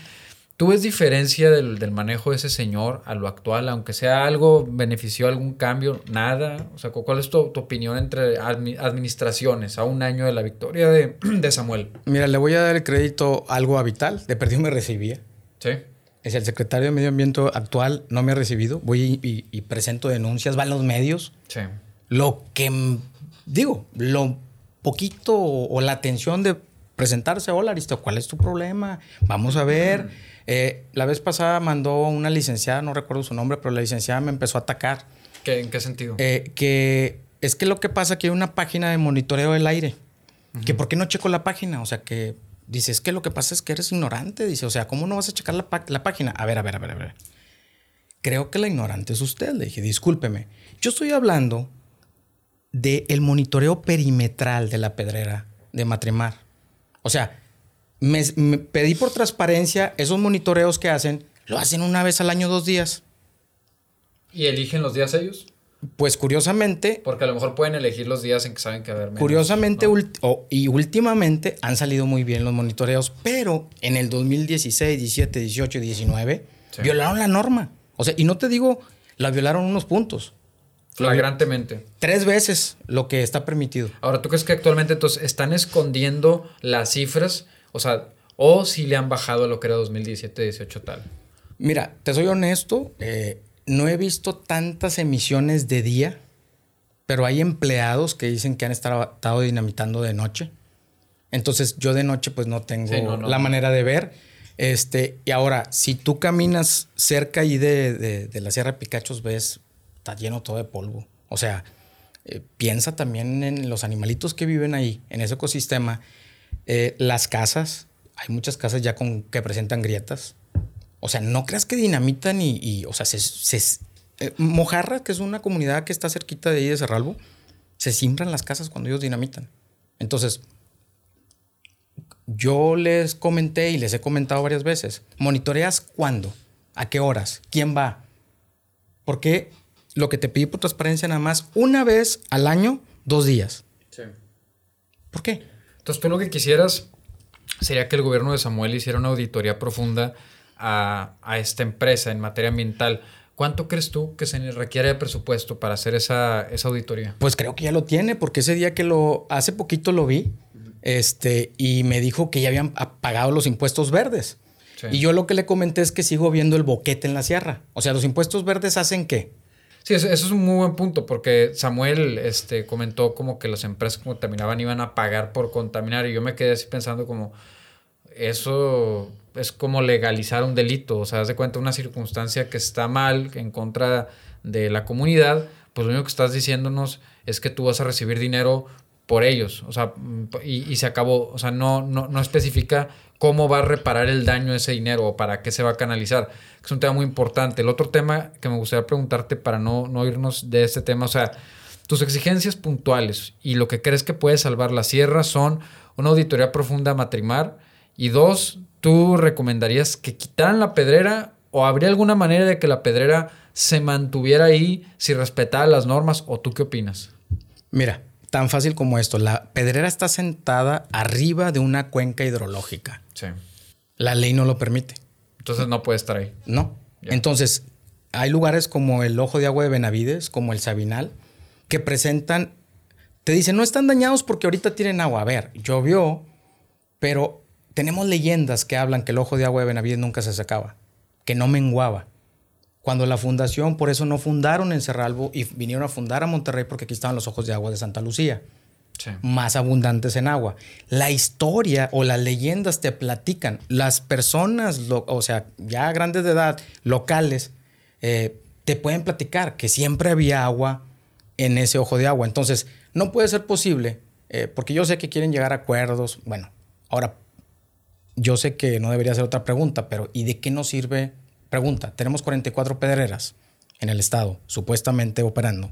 ¿Tú ves diferencia del, del, manejo de ese señor a lo actual, aunque sea algo, benefició algún cambio? Nada. O sea, ¿cuál es tu, tu opinión entre administraciones a un año de la victoria de, [clears throat] de, Samuel? Mira, le voy a dar el crédito algo a Vital. De perdido me recibía. Sí. Es el secretario de Medio Ambiente actual, no me ha recibido. Voy y, y, presento denuncias, van los medios. Sí. Lo que, digo, lo poquito o, o la atención de presentarse, hola Aristo, ¿cuál es tu problema? Vamos a ver. Eh, la vez pasada mandó una licenciada, no recuerdo su nombre, pero la licenciada me empezó a atacar. ¿Qué, ¿En qué sentido? Eh, que es que lo que pasa es que hay una página de monitoreo del aire. Uh -huh. Que por qué no checo la página? O sea, que dice, es que lo que pasa es que eres ignorante. Dice, o sea, ¿cómo no vas a checar la, la página? A ver, a ver, a ver, a ver. Creo que la ignorante es usted. Le dije, discúlpeme. Yo estoy hablando del el monitoreo perimetral de la pedrera de Matrimar. O sea, me, me, pedí por transparencia esos monitoreos que hacen, lo hacen una vez al año, dos días. ¿Y eligen los días ellos? Pues curiosamente. Porque a lo mejor pueden elegir los días en que saben que va a haber menos, Curiosamente, ¿no? oh, y últimamente han salido muy bien los monitoreos, pero en el 2016, 17, 18, 19, sí. violaron la norma. O sea, y no te digo, la violaron unos puntos. Flagrantemente. Tres veces lo que está permitido. Ahora, ¿tú crees que actualmente entonces están escondiendo las cifras? O sea, o si le han bajado a lo que era 2017, 18 tal. Mira, te soy honesto, eh, no he visto tantas emisiones de día, pero hay empleados que dicen que han estado dinamitando de noche. Entonces yo de noche pues no tengo sí, no, no, la no. manera de ver. Este, y ahora, si tú caminas cerca ahí de, de, de la Sierra de Picachos, ves, está lleno todo de polvo. O sea, eh, piensa también en los animalitos que viven ahí, en ese ecosistema. Eh, las casas, hay muchas casas ya con, que presentan grietas. O sea, no creas que dinamitan y, y o sea, se, se eh, Mojarra, que es una comunidad que está cerquita de ahí de Cerralbo, se simbran las casas cuando ellos dinamitan. Entonces, yo les comenté y les he comentado varias veces, monitoreas cuándo, a qué horas, quién va. Porque lo que te pedí por transparencia nada más, una vez al año, dos días. Sí. ¿Por qué? Entonces, tú lo que quisieras sería que el gobierno de Samuel hiciera una auditoría profunda a, a esta empresa en materia ambiental. ¿Cuánto crees tú que se requiere de presupuesto para hacer esa, esa auditoría? Pues creo que ya lo tiene, porque ese día que lo, hace poquito lo vi, este, y me dijo que ya habían pagado los impuestos verdes. Sí. Y yo lo que le comenté es que sigo viendo el boquete en la sierra. O sea, los impuestos verdes hacen qué? Sí, eso, es un muy buen punto, porque Samuel este, comentó como que las empresas que contaminaban iban a pagar por contaminar, y yo me quedé así pensando como, eso es como legalizar un delito, o sea, haz de cuenta una circunstancia que está mal en contra de la comunidad, pues lo único que estás diciéndonos es que tú vas a recibir dinero por ellos, o sea, y, y se acabó, o sea, no, no, no especifica cómo va a reparar el daño ese dinero o para qué se va a canalizar. Es un tema muy importante. El otro tema que me gustaría preguntarte para no, no irnos de este tema, o sea, tus exigencias puntuales y lo que crees que puede salvar la sierra son una auditoría profunda matrimar y dos, ¿tú recomendarías que quitaran la pedrera o habría alguna manera de que la pedrera se mantuviera ahí si respetara las normas o tú qué opinas? Mira, tan fácil como esto. La pedrera está sentada arriba de una cuenca hidrológica. Sí. La ley no lo permite. Entonces no puede estar ahí. No. Entonces, hay lugares como el Ojo de Agua de Benavides, como el Sabinal, que presentan, te dicen, no están dañados porque ahorita tienen agua. A ver, llovió, pero tenemos leyendas que hablan que el Ojo de Agua de Benavides nunca se sacaba, que no menguaba cuando la fundación, por eso no fundaron en Cerralbo y vinieron a fundar a Monterrey porque aquí estaban los ojos de agua de Santa Lucía, más abundantes en agua. La historia o las leyendas te platican, las personas, o sea, ya grandes de edad, locales, eh, te pueden platicar que siempre había agua en ese ojo de agua. Entonces, no puede ser posible, eh, porque yo sé que quieren llegar a acuerdos. Bueno, ahora, yo sé que no debería ser otra pregunta, pero ¿y de qué nos sirve Pregunta, tenemos 44 pedreras. en el estado, supuestamente operando.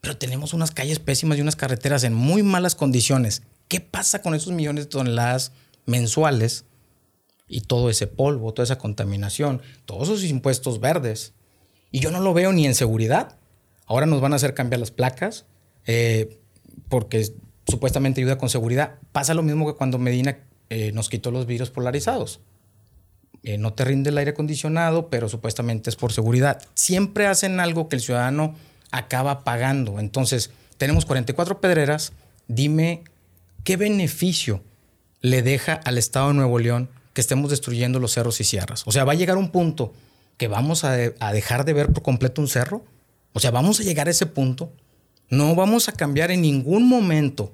Pero tenemos unas calles pésimas y unas carreteras en muy malas condiciones. ¿Qué pasa con esos millones de toneladas mensuales y todo ese polvo, toda esa contaminación, todos esos impuestos verdes? Y yo no lo veo ni en seguridad. Ahora nos van a hacer cambiar las placas eh, porque supuestamente ayuda con seguridad. Pasa lo mismo que cuando Medina eh, nos quitó los vidrios polarizados. Eh, no te rinde el aire acondicionado, pero supuestamente es por seguridad. Siempre hacen algo que el ciudadano acaba pagando. Entonces, tenemos 44 pedreras. Dime qué beneficio le deja al Estado de Nuevo León que estemos destruyendo los cerros y sierras. O sea, va a llegar un punto que vamos a, dejar de ver por completo un cerro. O sea, vamos a llegar a ese punto. No vamos a cambiar en ningún momento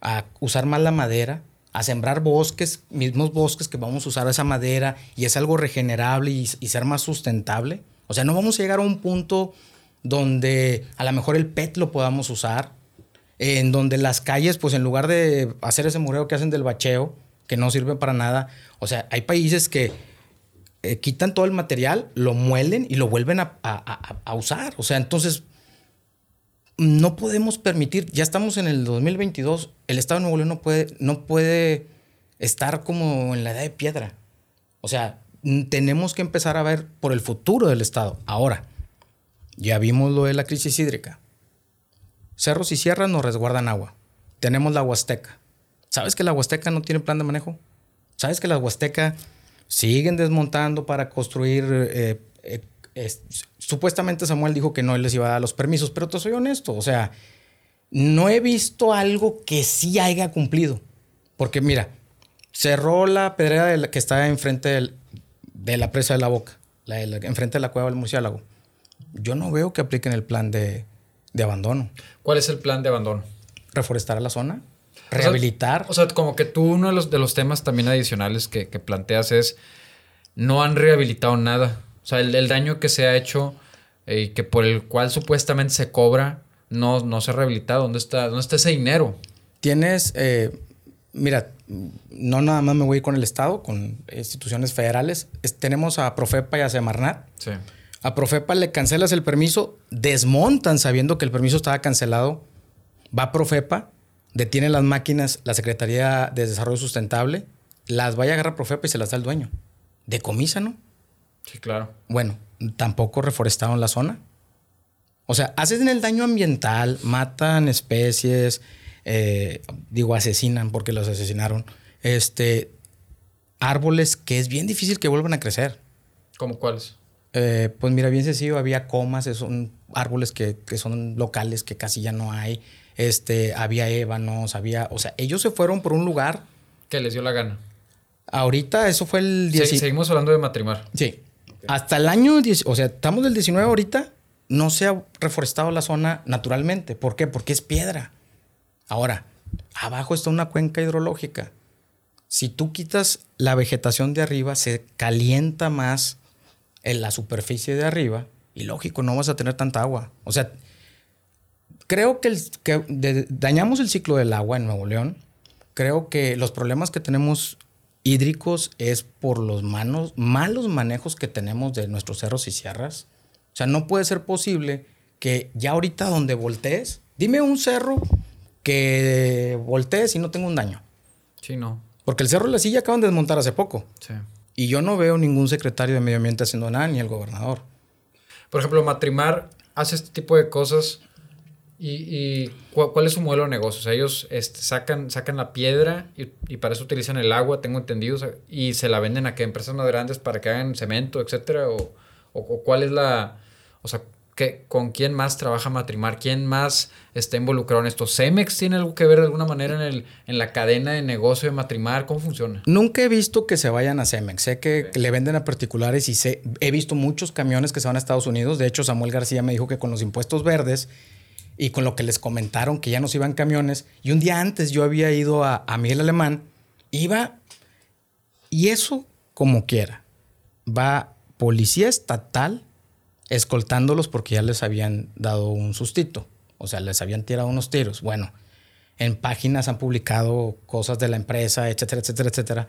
a usar más la madera, a sembrar bosques, mismos bosques que vamos a usar esa madera y es algo regenerable y, ser más sustentable. O sea, no vamos a llegar a un punto donde a lo mejor el PET lo podamos usar, en donde las calles, pues en lugar de hacer ese mureo que hacen del bacheo, que no sirve para nada, o sea, hay países que eh, quitan todo el material, lo muelen y lo vuelven a, a usar. O sea, entonces no podemos permitir, ya estamos en el 2022, el Estado de Nuevo León no puede, no puede estar como en la edad de piedra. O sea, tenemos que empezar a ver por el futuro del Estado. Ahora, ya vimos lo de la crisis hídrica. Cerros y sierras nos resguardan agua. Tenemos la Huasteca. ¿Sabes que la Huasteca no tiene plan de manejo? ¿Sabes que la Huasteca siguen desmontando para construir eh, eh, supuestamente Samuel dijo que no les iba a dar los permisos, pero te soy honesto, o sea, no he visto algo que sí haya cumplido. Porque mira, cerró la pedrera que está enfrente de la presa de la boca, la, enfrente de la cueva del murciélago. Yo no veo que apliquen el plan de, abandono. ¿Cuál es el plan de abandono? Reforestar a la zona, rehabilitar. O sea, como que tú uno de los, de los temas también adicionales que, que planteas es, no han rehabilitado nada. O sea, el, daño que se ha hecho y eh, que por el cual supuestamente se cobra no, no se ha rehabilitado. ¿Dónde está, dónde está ese dinero? Tienes, eh, mira, no nada más me voy con el Estado, con instituciones federales. tenemos a Profepa y a Semarnat. Sí. A Profepa le cancelas el permiso, desmontan sabiendo que el permiso estaba cancelado. Va a Profepa, detiene las máquinas la Secretaría de Desarrollo Sustentable, las vaya a agarrar Profepa y se las da el dueño. Decomisa, ¿no? Sí, claro. Bueno, tampoco reforestaron la zona. O sea, hacen el daño ambiental, matan especies, eh, digo, asesinan porque los asesinaron. Este, árboles que es bien difícil que vuelvan a crecer. ¿Cómo cuáles? Eh, pues mira, bien sencillo, había comas, son árboles que, que, son locales que casi ya no hay. Este, había ébanos, había, o sea, ellos se fueron por un lugar. Que les dio la gana. Ahorita, eso fue el 10. seguimos hablando de matrimar. Sí. Hasta el año, o sea, estamos del 19 ahorita, no se ha reforestado la zona naturalmente. ¿Por qué? Porque es piedra. Ahora, abajo está una cuenca hidrológica. Si tú quitas la vegetación de arriba, se calienta más en la superficie de arriba y lógico, no vas a tener tanta agua. O sea, creo que, que dañamos el ciclo del agua en Nuevo León. Creo que los problemas que tenemos hídricos es por los manos, malos manejos que tenemos de nuestros cerros y sierras. O sea, no puede ser posible que ya ahorita donde voltees, dime un cerro que voltees y no tenga un daño. Sí, no. Porque el cerro de la silla acaban de desmontar hace poco. Sí. Y yo no veo ningún secretario de medio ambiente haciendo nada, ni el gobernador. Por ejemplo, Matrimar hace este tipo de cosas ¿Y, cuál es su modelo de negocio? O sea, ellos este, sacan, sacan la piedra y, para eso utilizan el agua, tengo entendido, y se la venden a qué empresas más grandes para que hagan cemento, etcétera, o, o, cuál es la, o sea, ¿qué, con quién más trabaja Matrimar, quién más está involucrado en esto. Cemex tiene algo que ver de alguna manera en el, en la cadena de negocio de Matrimar, ¿cómo funciona? Nunca he visto que se vayan a Cemex, sé que le venden a particulares y sé, he visto muchos camiones que se van a Estados Unidos. De hecho, Samuel García me dijo que con los impuestos verdes y con lo que les comentaron que ya nos iban camiones. Y un día antes yo había ido a, Miguel Alemán, iba, y eso como quiera, va policía estatal escoltándolos porque ya les habían dado un sustito, o sea, les habían tirado unos tiros. Bueno, en páginas han publicado cosas de la empresa, etcétera, etcétera, etcétera,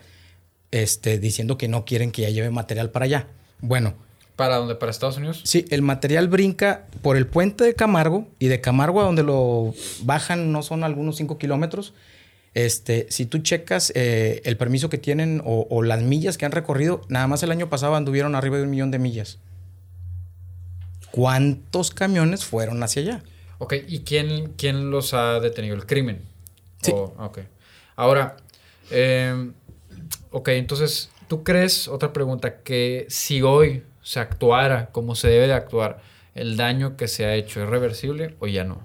este, diciendo que no quieren que ya lleve material para allá. Bueno, ¿Para dónde? ¿Para Estados Unidos? Sí, el material brinca por el puente de Camargo y de Camargo a donde lo bajan no son algunos 5 kilómetros. Este, si tú checas eh, el permiso que tienen o, las millas que han recorrido, nada más el año pasado anduvieron arriba de un millón de millas. ¿Cuántos camiones fueron hacia allá? Ok, ¿y quién, quién los ha detenido? ¿El crimen? Sí. ok. Ahora, eh, ok, entonces, ¿tú crees, otra pregunta, que si hoy se actuara como se debe de actuar, el daño que se ha hecho es reversible o ya no?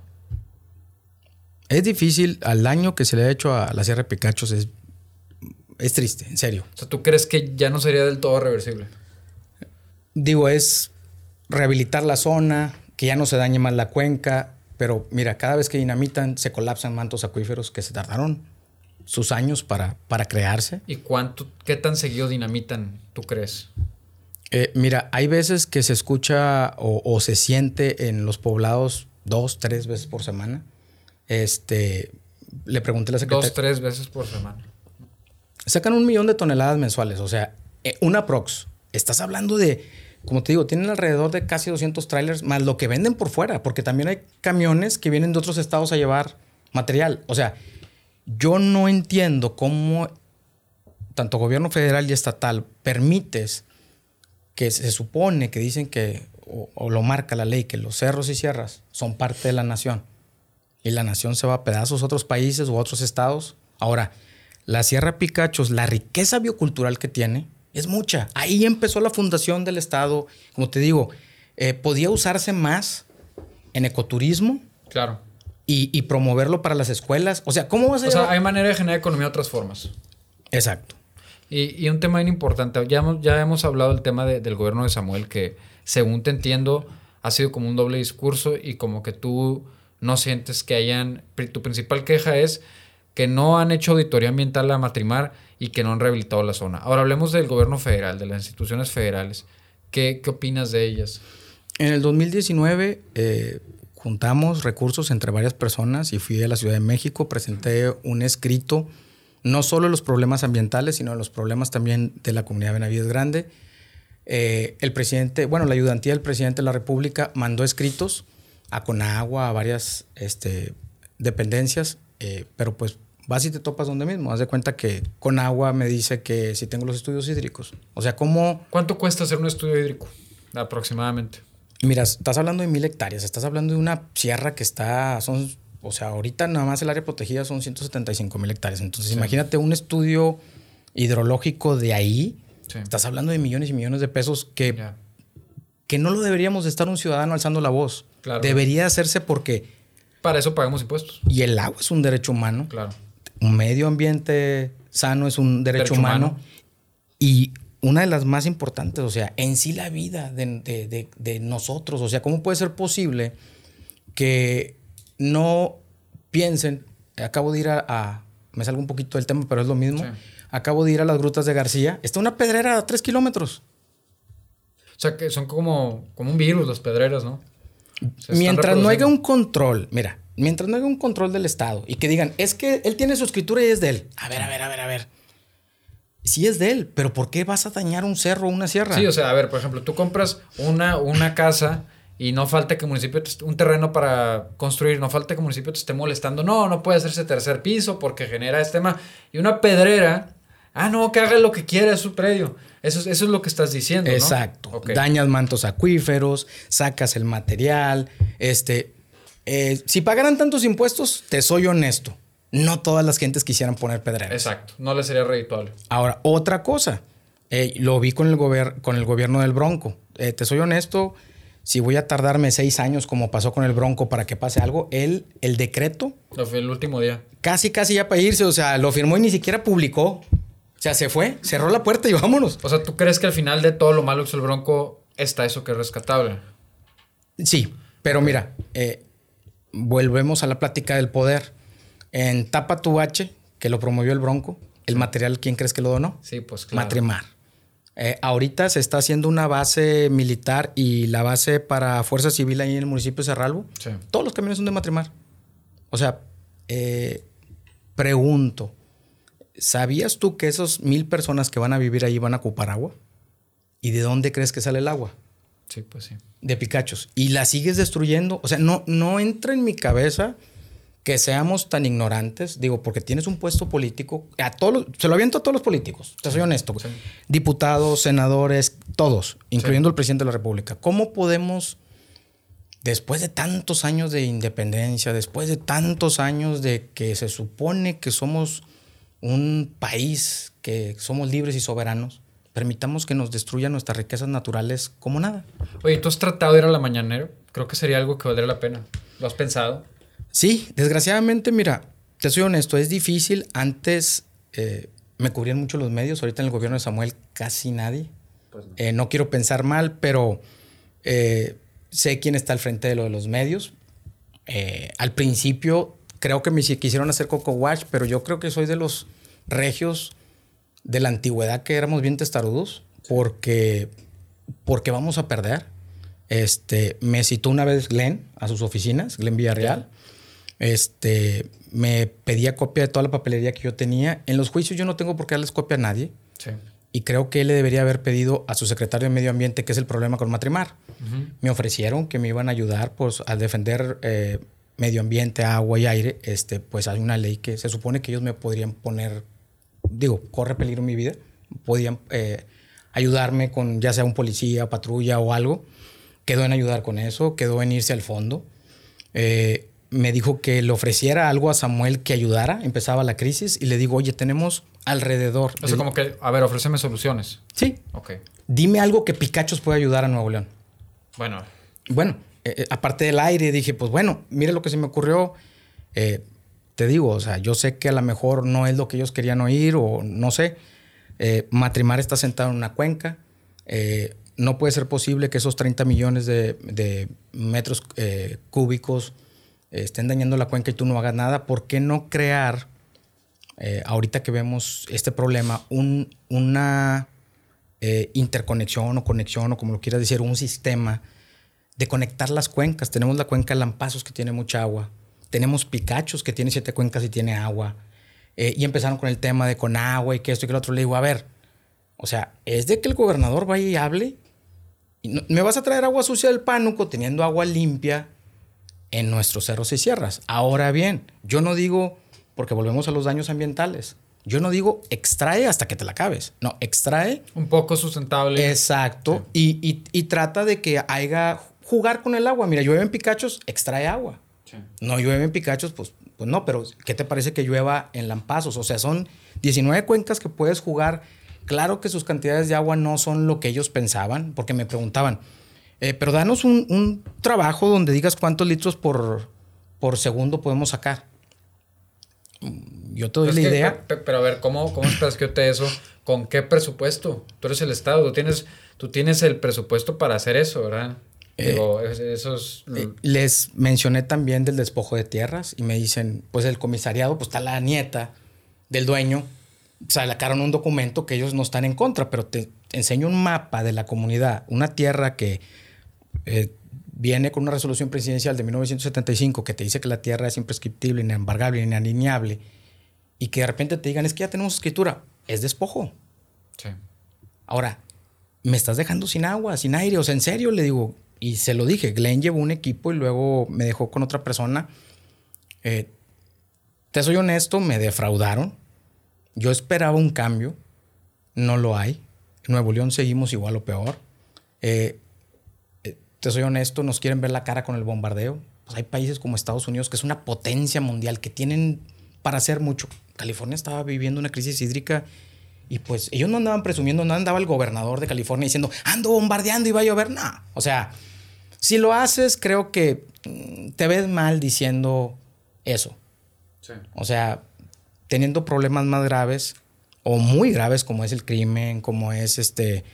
Es difícil, al daño que se le ha hecho a la Sierra de Picachos es, es triste, en serio. O sea, ¿tú crees que ya no sería del todo reversible? Digo, es rehabilitar la zona, que ya no se dañe más la cuenca, pero mira, cada vez que dinamitan se colapsan mantos acuíferos que se tardaron sus años para, para crearse. ¿Y cuánto, qué tan seguido dinamitan, tú crees? Eh, mira, hay veces que se escucha o, se siente en los poblados dos, tres veces por semana. Este, le pregunté a la secretaria. Dos, tres veces por semana. Sacan un millón de toneladas mensuales, o sea, eh, una prox. Estás hablando de, como te digo, tienen alrededor de casi 200 trailers, más lo que venden por fuera, porque también hay camiones que vienen de otros estados a llevar material. O sea, yo no entiendo cómo tanto gobierno federal y estatal permites que se supone que dicen que, o, lo marca la ley, que los cerros y sierras son parte de la nación y la nación se va a pedazos a otros países u otros estados. Ahora, la Sierra Picachos, la riqueza biocultural que tiene es mucha. Ahí empezó la fundación del estado. Como te digo, eh, podía usarse más en ecoturismo. Claro. Y, promoverlo para las escuelas. O sea, ¿cómo vas a O sea, hay manera de generar economía de otras formas. Exacto. Y, un tema bien importante, ya hemos, ya hemos hablado del tema del gobierno de Samuel, que según te entiendo, ha sido como un doble discurso y como que tú no sientes que hayan, tu principal queja es que no han hecho auditoría ambiental a Matrimar y que no han rehabilitado la zona. Ahora hablemos del gobierno federal, de las instituciones federales. ¿Qué, qué opinas de ellas? En el 2019 eh, juntamos recursos entre varias personas y fui a la Ciudad de México, presenté un escrito no solo los problemas ambientales, sino los problemas también de la comunidad de Benavides Grande. Eh, el presidente, bueno, la ayudantía del presidente de la República mandó escritos a Conagua, a varias este, dependencias, eh, pero pues vas y te topas donde mismo. Haz de cuenta que Conagua me dice que si tengo los estudios hídricos. O sea, ¿cómo...? ¿Cuánto cuesta hacer un estudio hídrico aproximadamente? Mira, estás hablando de mil hectáreas, estás hablando de una sierra que está, son o sea, ahorita nada más el área protegida son 175 mil hectáreas. Entonces, imagínate un estudio hidrológico de ahí. Estás hablando de millones y millones de pesos que, que no lo deberíamos de estar un ciudadano alzando la voz. Debería hacerse porque... Para eso pagamos impuestos. Y el agua es un derecho humano. Claro. Un medio ambiente sano es un derecho, humano. Y una de las más importantes, o sea, en sí la vida de, de nosotros. O sea, ¿cómo puede ser posible que no piensen, acabo de ir a, me salgo un poquito del tema, pero es lo mismo, acabo de ir a las grutas de García, está una pedrera a tres kilómetros. O sea, que son como, como un virus las pedreras, ¿no? mientras no haya un control, mira, mientras no haya un control del Estado y que digan, es que él tiene su escritura y es de él. A ver, a ver, a ver, a ver. Sí es de él, pero ¿por qué vas a dañar un cerro o una sierra? Sí, o sea, a ver, por ejemplo, tú compras una, una casa y no falta que el municipio, un terreno para construir, no falta que el municipio te esté molestando. No, no puede hacerse tercer piso porque genera este tema. Y una pedrera, ah, no, que haga lo que quiera, es su predio. Eso, eso es lo que estás diciendo. Exacto. Dañas mantos acuíferos, sacas el material. Este, eh, si pagaran tantos impuestos, te soy honesto. No todas las gentes quisieran poner pedreras. Exacto, no le sería redituable. Ahora, otra cosa. Eh, lo vi con el, con el gobierno del Bronco. Eh, te soy honesto, si voy a tardarme seis años como pasó con el Bronco para que pase algo, él, el decreto... Lo fue el último día. Casi, casi ya para irse, o sea, lo firmó y ni siquiera publicó. O sea, se fue, cerró la puerta y vámonos. O sea, ¿tú crees que al final de todo lo malo que hizo el Bronco está eso que es rescatable? Sí, pero mira, eh, volvemos a la plática del poder. En Tapa Tubache, que lo promovió el Bronco, el material, ¿quién crees que lo donó? Sí, pues claro. Matrimar. Eh, ahorita se está haciendo una base militar y la base para Fuerza Civil ahí en el municipio de Cerralbo. Todos los camiones son de Matrimar. O sea, eh, pregunto, ¿sabías tú que esos mil personas que van a vivir ahí van a ocupar agua? ¿Y de dónde crees que sale el agua? Sí, pues sí. De Picachos. Y la sigues destruyendo. O sea, no, no entra en mi cabeza que seamos tan ignorantes, digo, porque tienes un puesto político, a todos se lo aviento a todos los políticos, te soy honesto, diputados, senadores, todos, incluyendo el presidente de la República. ¿Cómo podemos, después de tantos años de independencia, después de tantos años de que se supone que somos un país, que somos libres y soberanos, permitamos que nos destruyan nuestras riquezas naturales como nada? Oye, ¿tú has tratado de ir a la mañanera? Creo que sería algo que valdría la pena. ¿Lo has pensado? Sí, desgraciadamente, mira, te soy honesto, es difícil. Antes eh, me cubrían mucho los medios, ahorita en el gobierno de Samuel casi nadie. Pues no. Eh, no. quiero pensar mal, pero eh, sé quién está al frente de lo de los medios. al principio creo que me quisieron hacer Coco Watch, pero yo creo que soy de los regios de la antigüedad que éramos bien testarudos, porque, porque vamos a perder. Este, me citó una vez Glenn a sus oficinas, Glenn Villarreal. Este, me pedía copia de toda la papelería que yo tenía. En los juicios yo no tengo por qué darles copia a nadie. Y creo que él le debería haber pedido a su secretario de Medio Ambiente, que es el problema con Matrimar. Me ofrecieron que me iban a ayudar pues, a defender eh, medio ambiente, agua y aire. Este, pues hay una ley que se supone que ellos me podrían poner, digo, corre peligro mi vida. Podían eh, ayudarme con ya sea un policía, patrulla o algo. Quedó en ayudar con eso, quedó en irse al fondo. Eh, me dijo que le ofreciera algo a Samuel que ayudara, empezaba la crisis, y le digo, oye, tenemos alrededor. O sea, como que, a ver, ofréceme soluciones. Sí. Ok. Dime algo que Picachos pueda ayudar a Nuevo León. Bueno. Bueno, eh, eh, aparte del aire, dije, pues bueno, mire lo que se me ocurrió. Eh, te digo, o sea, yo sé que a lo mejor no es lo que ellos querían oír o no sé. Matrimar está sentado en una cuenca. no puede ser posible que esos 30 millones de, de metros cúbicos estén dañando la cuenca y tú no hagas nada, ¿por qué no crear, eh, ahorita que vemos este problema, un, una eh, interconexión o conexión o como lo quieras decir, un sistema de conectar las cuencas? Tenemos la cuenca Lampazos que tiene mucha agua, tenemos Picachos que tiene siete cuencas y tiene agua, eh, y empezaron con el tema de con agua y que esto y que lo otro. Le digo, a ver, o sea, es de que el gobernador vaya y hable. Y ¿Me vas a traer agua sucia del pánuco teniendo agua limpia? en nuestros cerros y sierras. Ahora bien, yo no digo, porque volvemos a los daños ambientales, yo no digo extrae hasta que te la acabes. No, extrae. Un poco sustentable. Exacto. Y, trata de que haya jugar con el agua. Mira, llueve en Picachos, extrae agua. No llueve en Picachos, pues, pues no, pero ¿qué te parece que llueva en Lampazos? O sea, son 19 cuencas que puedes jugar. Claro que sus cantidades de agua no son lo que ellos pensaban, porque me preguntaban, eh, pero danos un, trabajo donde digas cuántos litros por, por segundo podemos sacar. Yo te doy la idea. Pero a ver, ¿cómo, cómo esperas que yo te eso? ¿Con qué presupuesto? Tú eres el Estado, tú tienes, tú tienes el presupuesto para hacer eso, ¿verdad? Eh, eh, les mencioné también del despojo de tierras y me dicen, pues el comisariado, pues está la nieta del dueño, sacaron un documento que ellos no están en contra, pero te enseño un mapa de la comunidad, una tierra que eh, viene con una resolución presidencial de 1975 que te dice que la tierra es imprescriptible, inembargable, inalineable, y que de repente te digan, es que ya tenemos escritura, es despojo. Sí. Ahora, me estás dejando sin agua, sin aire, o sea, en serio, le digo, y se lo dije, Glenn llevó un equipo y luego me dejó con otra persona. Eh, te soy honesto, me defraudaron. Yo esperaba un cambio, no lo hay. En Nuevo León seguimos igual o peor. Eh, te soy honesto, nos quieren ver la cara con el bombardeo. Pues hay países como Estados Unidos, que es una potencia mundial, que tienen para hacer mucho. California estaba viviendo una crisis hídrica y pues ellos no andaban presumiendo, no andaba el gobernador de California diciendo, ando bombardeando y va a llover. No, o sea, si lo haces, creo que mm, te ves mal diciendo eso. O sea, teniendo problemas más graves o muy graves como es el crimen, como es este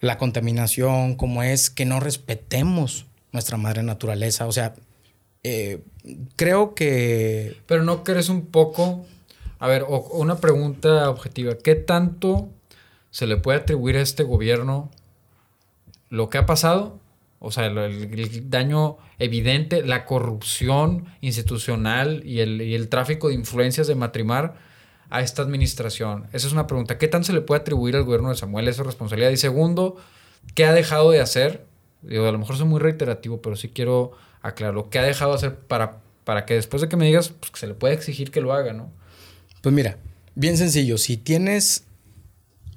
la contaminación, como es que no respetemos nuestra madre naturaleza. O sea, eh, creo que... Pero no crees un poco... A ver, una pregunta objetiva. ¿Qué tanto se le puede atribuir a este gobierno lo que ha pasado? O sea, el, daño evidente, la corrupción institucional y el, tráfico de influencias de Matrimar a esta administración? Esa es una pregunta. ¿Qué tan se le puede atribuir al gobierno de Samuel esa responsabilidad? Y segundo, ¿qué ha dejado de hacer Digo, a lo mejor soy muy reiterativo, pero sí quiero aclarar lo que ha dejado de hacer para, para que después de que me digas, pues se le puede exigir que lo haga, ¿no? Pues mira, bien sencillo, si tienes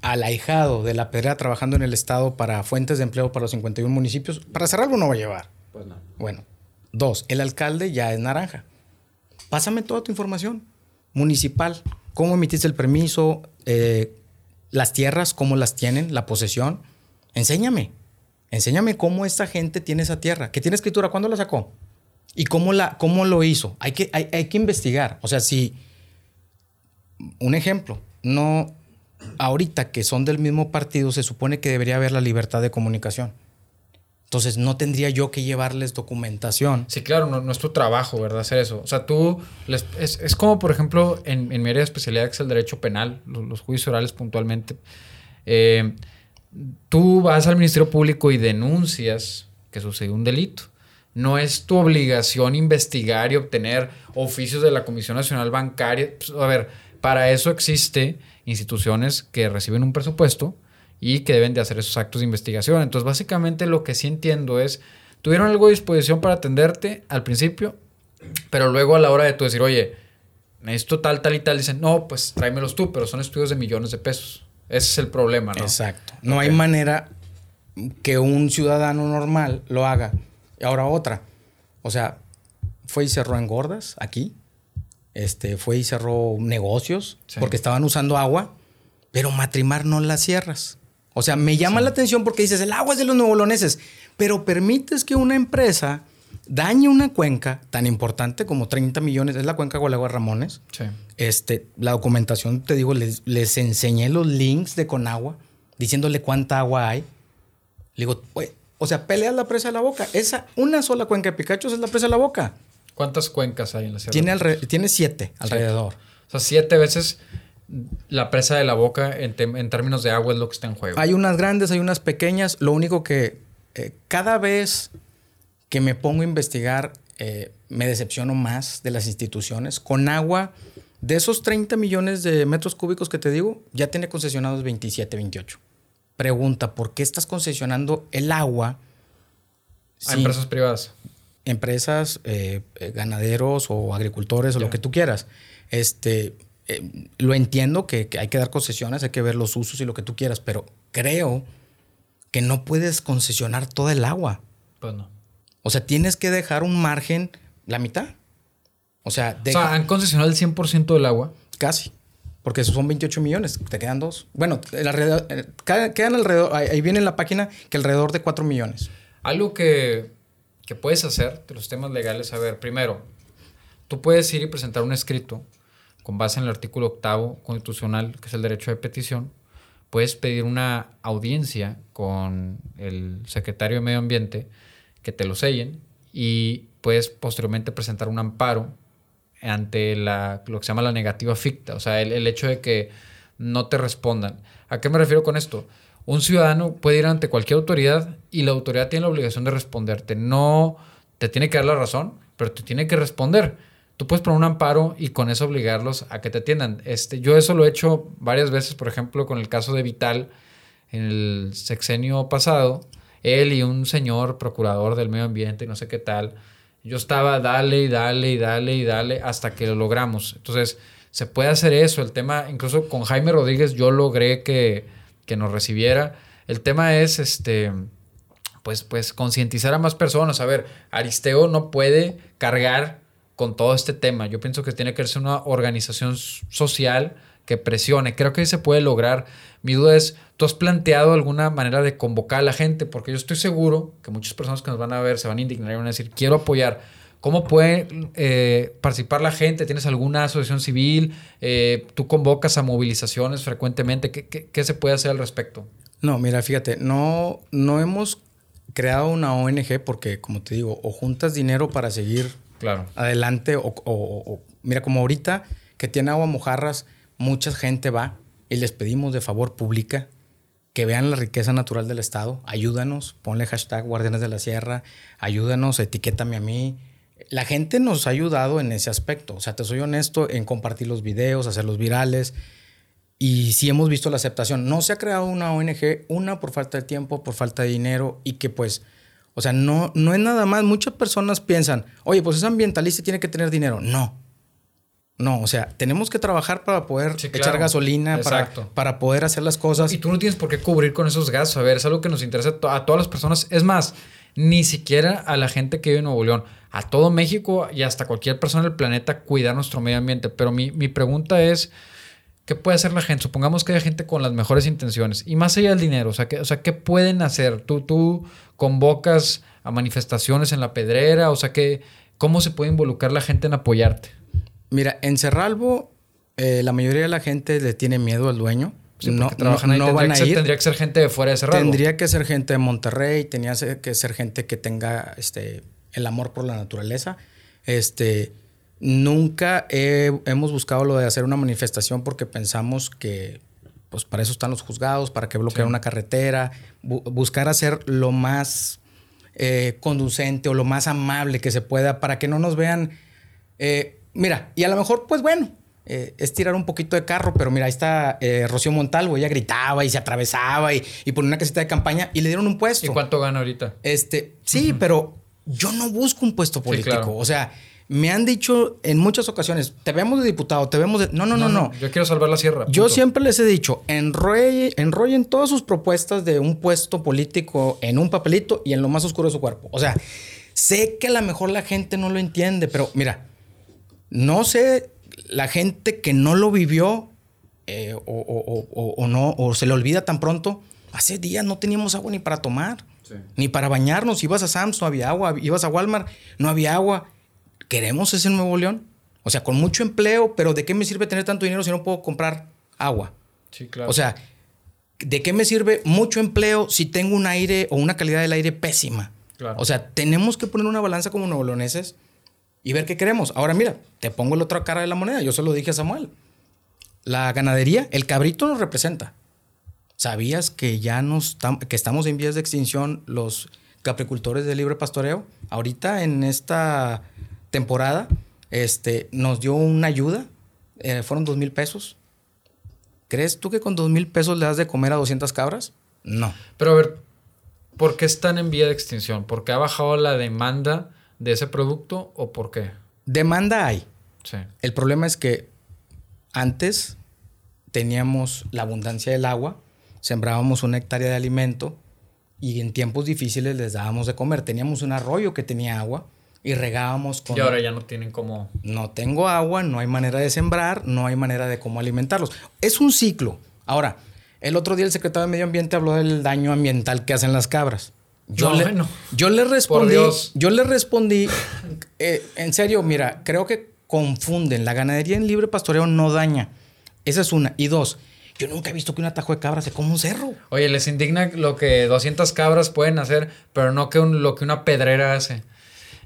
al ahijado de la pedrea trabajando en el Estado para fuentes de empleo para los 51 municipios, para cerrarlo no va a llevar. Pues no. Bueno, dos, el alcalde ya es naranja. Pásame toda tu información municipal, cómo emitiste el permiso, eh, las tierras, cómo las tienen, la posesión. Enséñame, enséñame cómo esta gente tiene esa tierra. ¿Qué tiene escritura? ¿Cuándo la sacó? ¿Y cómo, la, cómo lo hizo? Hay que, hay, hay que investigar. O sea, si, un ejemplo, no, ahorita que son del mismo partido, se supone que debería haber la libertad de comunicación. Entonces no tendría yo que llevarles documentación. Sí, claro, no, es tu trabajo, ¿verdad? Hacer eso. O sea, tú, es, como, por ejemplo, en, mi área de especialidad, que es el derecho penal, los, juicios orales puntualmente. Eh, tú vas al Ministerio Público y denuncias que sucedió un delito. No es tu obligación investigar y obtener oficios de la Comisión Nacional Bancaria. Pues, a ver, para eso existe instituciones que reciben un presupuesto y que deben de hacer esos actos de investigación. Entonces, básicamente lo que sí entiendo es, tuvieron algo de disposición para atenderte al principio, pero luego a la hora de tú decir, oye, necesito tal, tal y tal, dicen, no, pues tráemelos tú, pero son estudios de millones de pesos. Ese es el problema, ¿no? Exacto. No hay manera que un ciudadano normal lo haga. Y ahora otra. O sea, fue y cerró en gordas aquí este, fue y cerró negocios porque estaban usando agua, pero Matrimar no la cierras. O sea, me llama la atención porque dices, el agua es de los nuevoloneses, pero permites que una empresa dañe una cuenca tan importante como 30 millones, es la cuenca Gualagua Ramones. Este, la documentación, te digo, les, les, enseñé los links de Conagua, diciéndole cuánta agua hay. Le digo, o sea, peleas la presa de la boca. Esa, una sola cuenca de Pikachu es la presa de la boca. ¿Cuántas cuencas hay en la Sierra? Tiene, tiene siete alrededor. O sea, siete veces la presa de la boca en, términos de agua es lo que está en juego. Hay unas grandes, hay unas pequeñas. Lo único que eh, cada vez que me pongo a investigar, eh, me decepciono más de las instituciones. Con agua, de esos 30 millones de metros cúbicos que te digo, ya tiene concesionados 27, 28. Pregunta, ¿por qué estás concesionando el agua? A empresas privadas empresas, eh, eh, ganaderos o agricultores o lo que tú quieras. Este, eh, lo entiendo que, hay que dar concesiones, hay que ver los usos y lo que tú quieras, pero creo que no puedes concesionar toda el agua. Pues no. O sea, tienes que dejar un margen, la mitad. O sea, o sea ¿han concesionado el 100% del agua? Casi. Porque son 28 millones, te quedan dos. Bueno, alrededor, quedan alrededor, ahí viene en la página que alrededor de 4 millones. Algo que que puedes hacer de los temas legales, a ver, primero, tú puedes ir y presentar un escrito con base en el artículo octavo constitucional, que es el derecho de petición. Puedes pedir una audiencia con el secretario de Medio Ambiente que te lo sellen y puedes posteriormente presentar un amparo ante la, lo que se llama la negativa ficta, o sea, el, el hecho de que no te respondan. ¿A qué me refiero con esto? Un ciudadano puede ir ante cualquier autoridad y la autoridad tiene la obligación de responderte. No te tiene que dar la razón, pero te tiene que responder. Tú puedes poner un amparo y con eso obligarlos a que te atiendan. Este, yo eso lo he hecho varias veces, por ejemplo, con el caso de Vital en el sexenio pasado. Él y un señor procurador del medio ambiente no sé qué tal. Yo estaba dale y dale y dale y dale hasta que lo logramos. Entonces, se puede hacer eso. El tema, incluso con Jaime Rodríguez, yo logré que que nos recibiera. El tema es, este, pues, pues concientizar a más personas. A ver, Aristeo no puede cargar con todo este tema. Yo pienso que tiene que ser una organización social que presione. Creo que se puede lograr. Mi duda es, ¿tú has planteado alguna manera de convocar a la gente? Porque yo estoy seguro que muchas personas que nos van a ver se van a indignar y van a decir, quiero apoyar. ¿Cómo puede eh, participar la gente? ¿Tienes alguna asociación civil? Eh, ¿Tú convocas a movilizaciones frecuentemente? ¿Qué, se puede hacer al respecto? No, mira, fíjate, no, no hemos creado una ONG porque, como te digo, o juntas dinero para seguir claro. adelante, o, mira, como ahorita que tiene agua mojarras, mucha gente va y les pedimos de favor pública que vean la riqueza natural del Estado. Ayúdanos, ponle hashtag Guardianes de la Sierra, ayúdanos, etiquétame a mí, la gente nos ha ayudado en ese aspecto. O sea, te soy honesto en compartir los videos, hacerlos virales. Y sí hemos visto la aceptación. No se ha creado una ONG, una por falta de tiempo, por falta de dinero y que pues O sea, no, no es nada más. Muchas personas piensan, oye, pues es ambientalista y tiene que tener dinero. No. No, o sea, tenemos que trabajar para poder echar gasolina, para, para, poder hacer las cosas. Y tú no tienes por qué cubrir con esos gastos. A ver, es algo que nos interesa a todas las personas. Es más, ni siquiera a la gente que vive en Nuevo León, a todo México y hasta cualquier persona del planeta cuidar nuestro medio ambiente. Pero mi, mi pregunta es, ¿qué puede hacer la gente? Supongamos que hay gente con las mejores intenciones y más allá del dinero, o sea, ¿qué, o sea, ¿qué pueden hacer? Tú, tú convocas a manifestaciones en la pedrera, o sea, ¿qué, ¿cómo se puede involucrar la gente en apoyarte? Mira, en Cerralbo eh, la mayoría de la gente le tiene miedo al dueño. No, trabajan ahí. van a ir. Tendría que ser gente de fuera de Cerralbo. Tendría que ser gente de Monterrey, tenía que ser gente que tenga este, el amor por la naturaleza. Este, nunca hemos buscado lo de hacer una manifestación porque pensamos que pues para eso están los juzgados, para que bloquear una carretera, buscar hacer lo más eh, conducente o lo más amable que se pueda para que no nos vean eh, mira, y a lo mejor, pues bueno, eh, es tirar un poquito de carro, pero mira, ahí está eh, Rocío Montalvo, ella gritaba y se atravesaba y, y ponía una casita de campaña y le dieron un puesto. ¿Y cuánto gana ahorita? Este, sí, pero yo no busco un puesto político. O sea, me han dicho en muchas ocasiones, te vemos de diputado, te vemos de... No, no, no, no. Yo quiero salvar la sierra. Yo siempre les he dicho, enrollen todas sus propuestas de un puesto político en un papelito y en lo más oscuro de su cuerpo. O sea, sé que a lo mejor la gente no lo entiende, pero mira, no sé, la gente que no lo vivió eh, o, no, o se le olvida tan pronto, hace días no teníamos agua ni para tomar, ni para bañarnos. Ibas a Sams, no había agua. Ibas a Walmart, no había agua. ¿Queremos ese Nuevo León? O sea, con mucho empleo, pero ¿de qué me sirve tener tanto dinero si no puedo comprar agua? Sí, claro. O sea, ¿de qué me sirve mucho empleo si tengo un aire o una calidad del aire pésima? O sea, tenemos que poner una balanza como nuevo leoneses y ver qué queremos. Ahora mira, te pongo la otra cara de la moneda. Yo se lo dije a Samuel. La ganadería, el cabrito nos representa. ¿Sabías que ya nos que estamos en vías de extinción los capricultores de libre pastoreo? Ahorita en esta temporada este, nos dio una ayuda. Eh, fueron dos mil pesos. ¿Crees tú que con dos mil pesos le das de comer a 200 cabras? No. Pero a ver, ¿por qué están en vía de extinción? ¿Porque ha bajado la demanda de ese producto o por qué? Demanda hay. Sí. El problema es que antes teníamos la abundancia del agua, sembrábamos una hectárea de alimento y en tiempos difíciles les dábamos de comer. Teníamos un arroyo que tenía agua y regábamos con... Y ahora ya no tienen cómo... No tengo agua, no hay manera de sembrar, no hay manera de cómo alimentarlos. Es un ciclo. Ahora, el otro día el secretario de Medio Ambiente habló del daño ambiental que hacen las cabras. Yo, le, yo le respondí, yo le respondí, eh, en serio, mira, creo que confunden. La ganadería en libre pastoreo no daña. Esa es una. Y dos, yo nunca he visto que un atajo de cabras se coma un cerro. Oye, les indigna lo que 200 cabras pueden hacer, pero no que lo que una pedrera hace.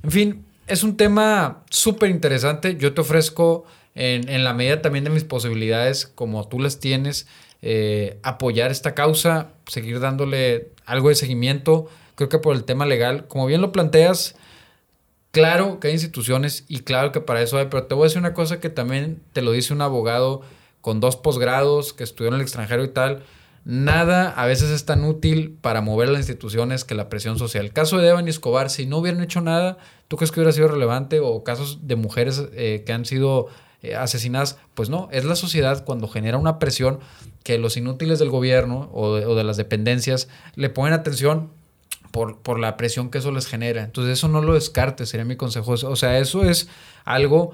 En fin, es un tema súper interesante. Yo te ofrezco, en, en, la medida también de mis posibilidades, como tú las tienes, eh, apoyar esta causa, seguir dándole algo de seguimiento creo que por el tema legal, como bien lo planteas, claro que hay instituciones y claro que para eso hay, pero te voy a decir una cosa que también te lo dice un abogado con dos posgrados que estudió en el extranjero y tal. Nada a veces es tan útil para mover las instituciones que la presión social. El caso de Evan y Escobar, si no hubieran hecho nada, ¿tú crees que hubiera sido relevante? O casos de mujeres eh, que han sido eh, asesinadas, pues no, es la sociedad cuando genera una presión que los inútiles del gobierno o de las dependencias le ponen atención por, la presión que eso les genera. Entonces eso no lo descartes, sería mi consejo. O sea, eso es algo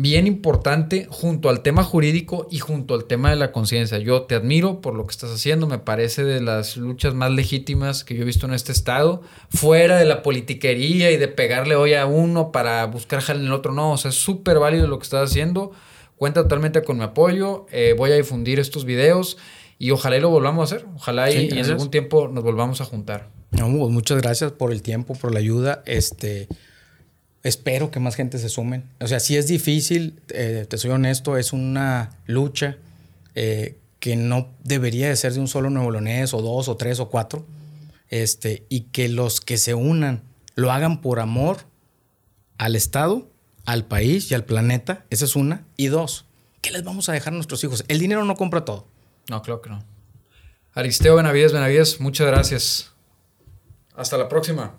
bien importante junto al tema jurídico y junto al tema de la conciencia. Yo te admiro por lo que estás haciendo, me parece de las luchas más legítimas que yo he visto en este estado, fuera de la politiquería y de pegarle hoy a uno para buscar jale en el otro, no, o sea, es súper válido lo que estás haciendo, cuenta totalmente con mi apoyo, eh, voy a difundir estos videos y ojalá lo volvamos a hacer, ojalá y en algún tiempo nos volvamos a juntar. No, muchas gracias por el tiempo, por la ayuda. Este, espero que más gente se sumen. O sea, si es difícil, eh, te soy honesto, es una lucha eh, que no debería de ser de un solo nuevo o dos, o tres, o cuatro. Este, y que los que se unan lo hagan por amor al Estado, al país y al planeta. Esa es una. Y dos, ¿qué les vamos a dejar a nuestros hijos? El dinero no compra todo. No, creo que no. Aristeo Benavides, Benavides, muchas gracias. Hasta la próxima.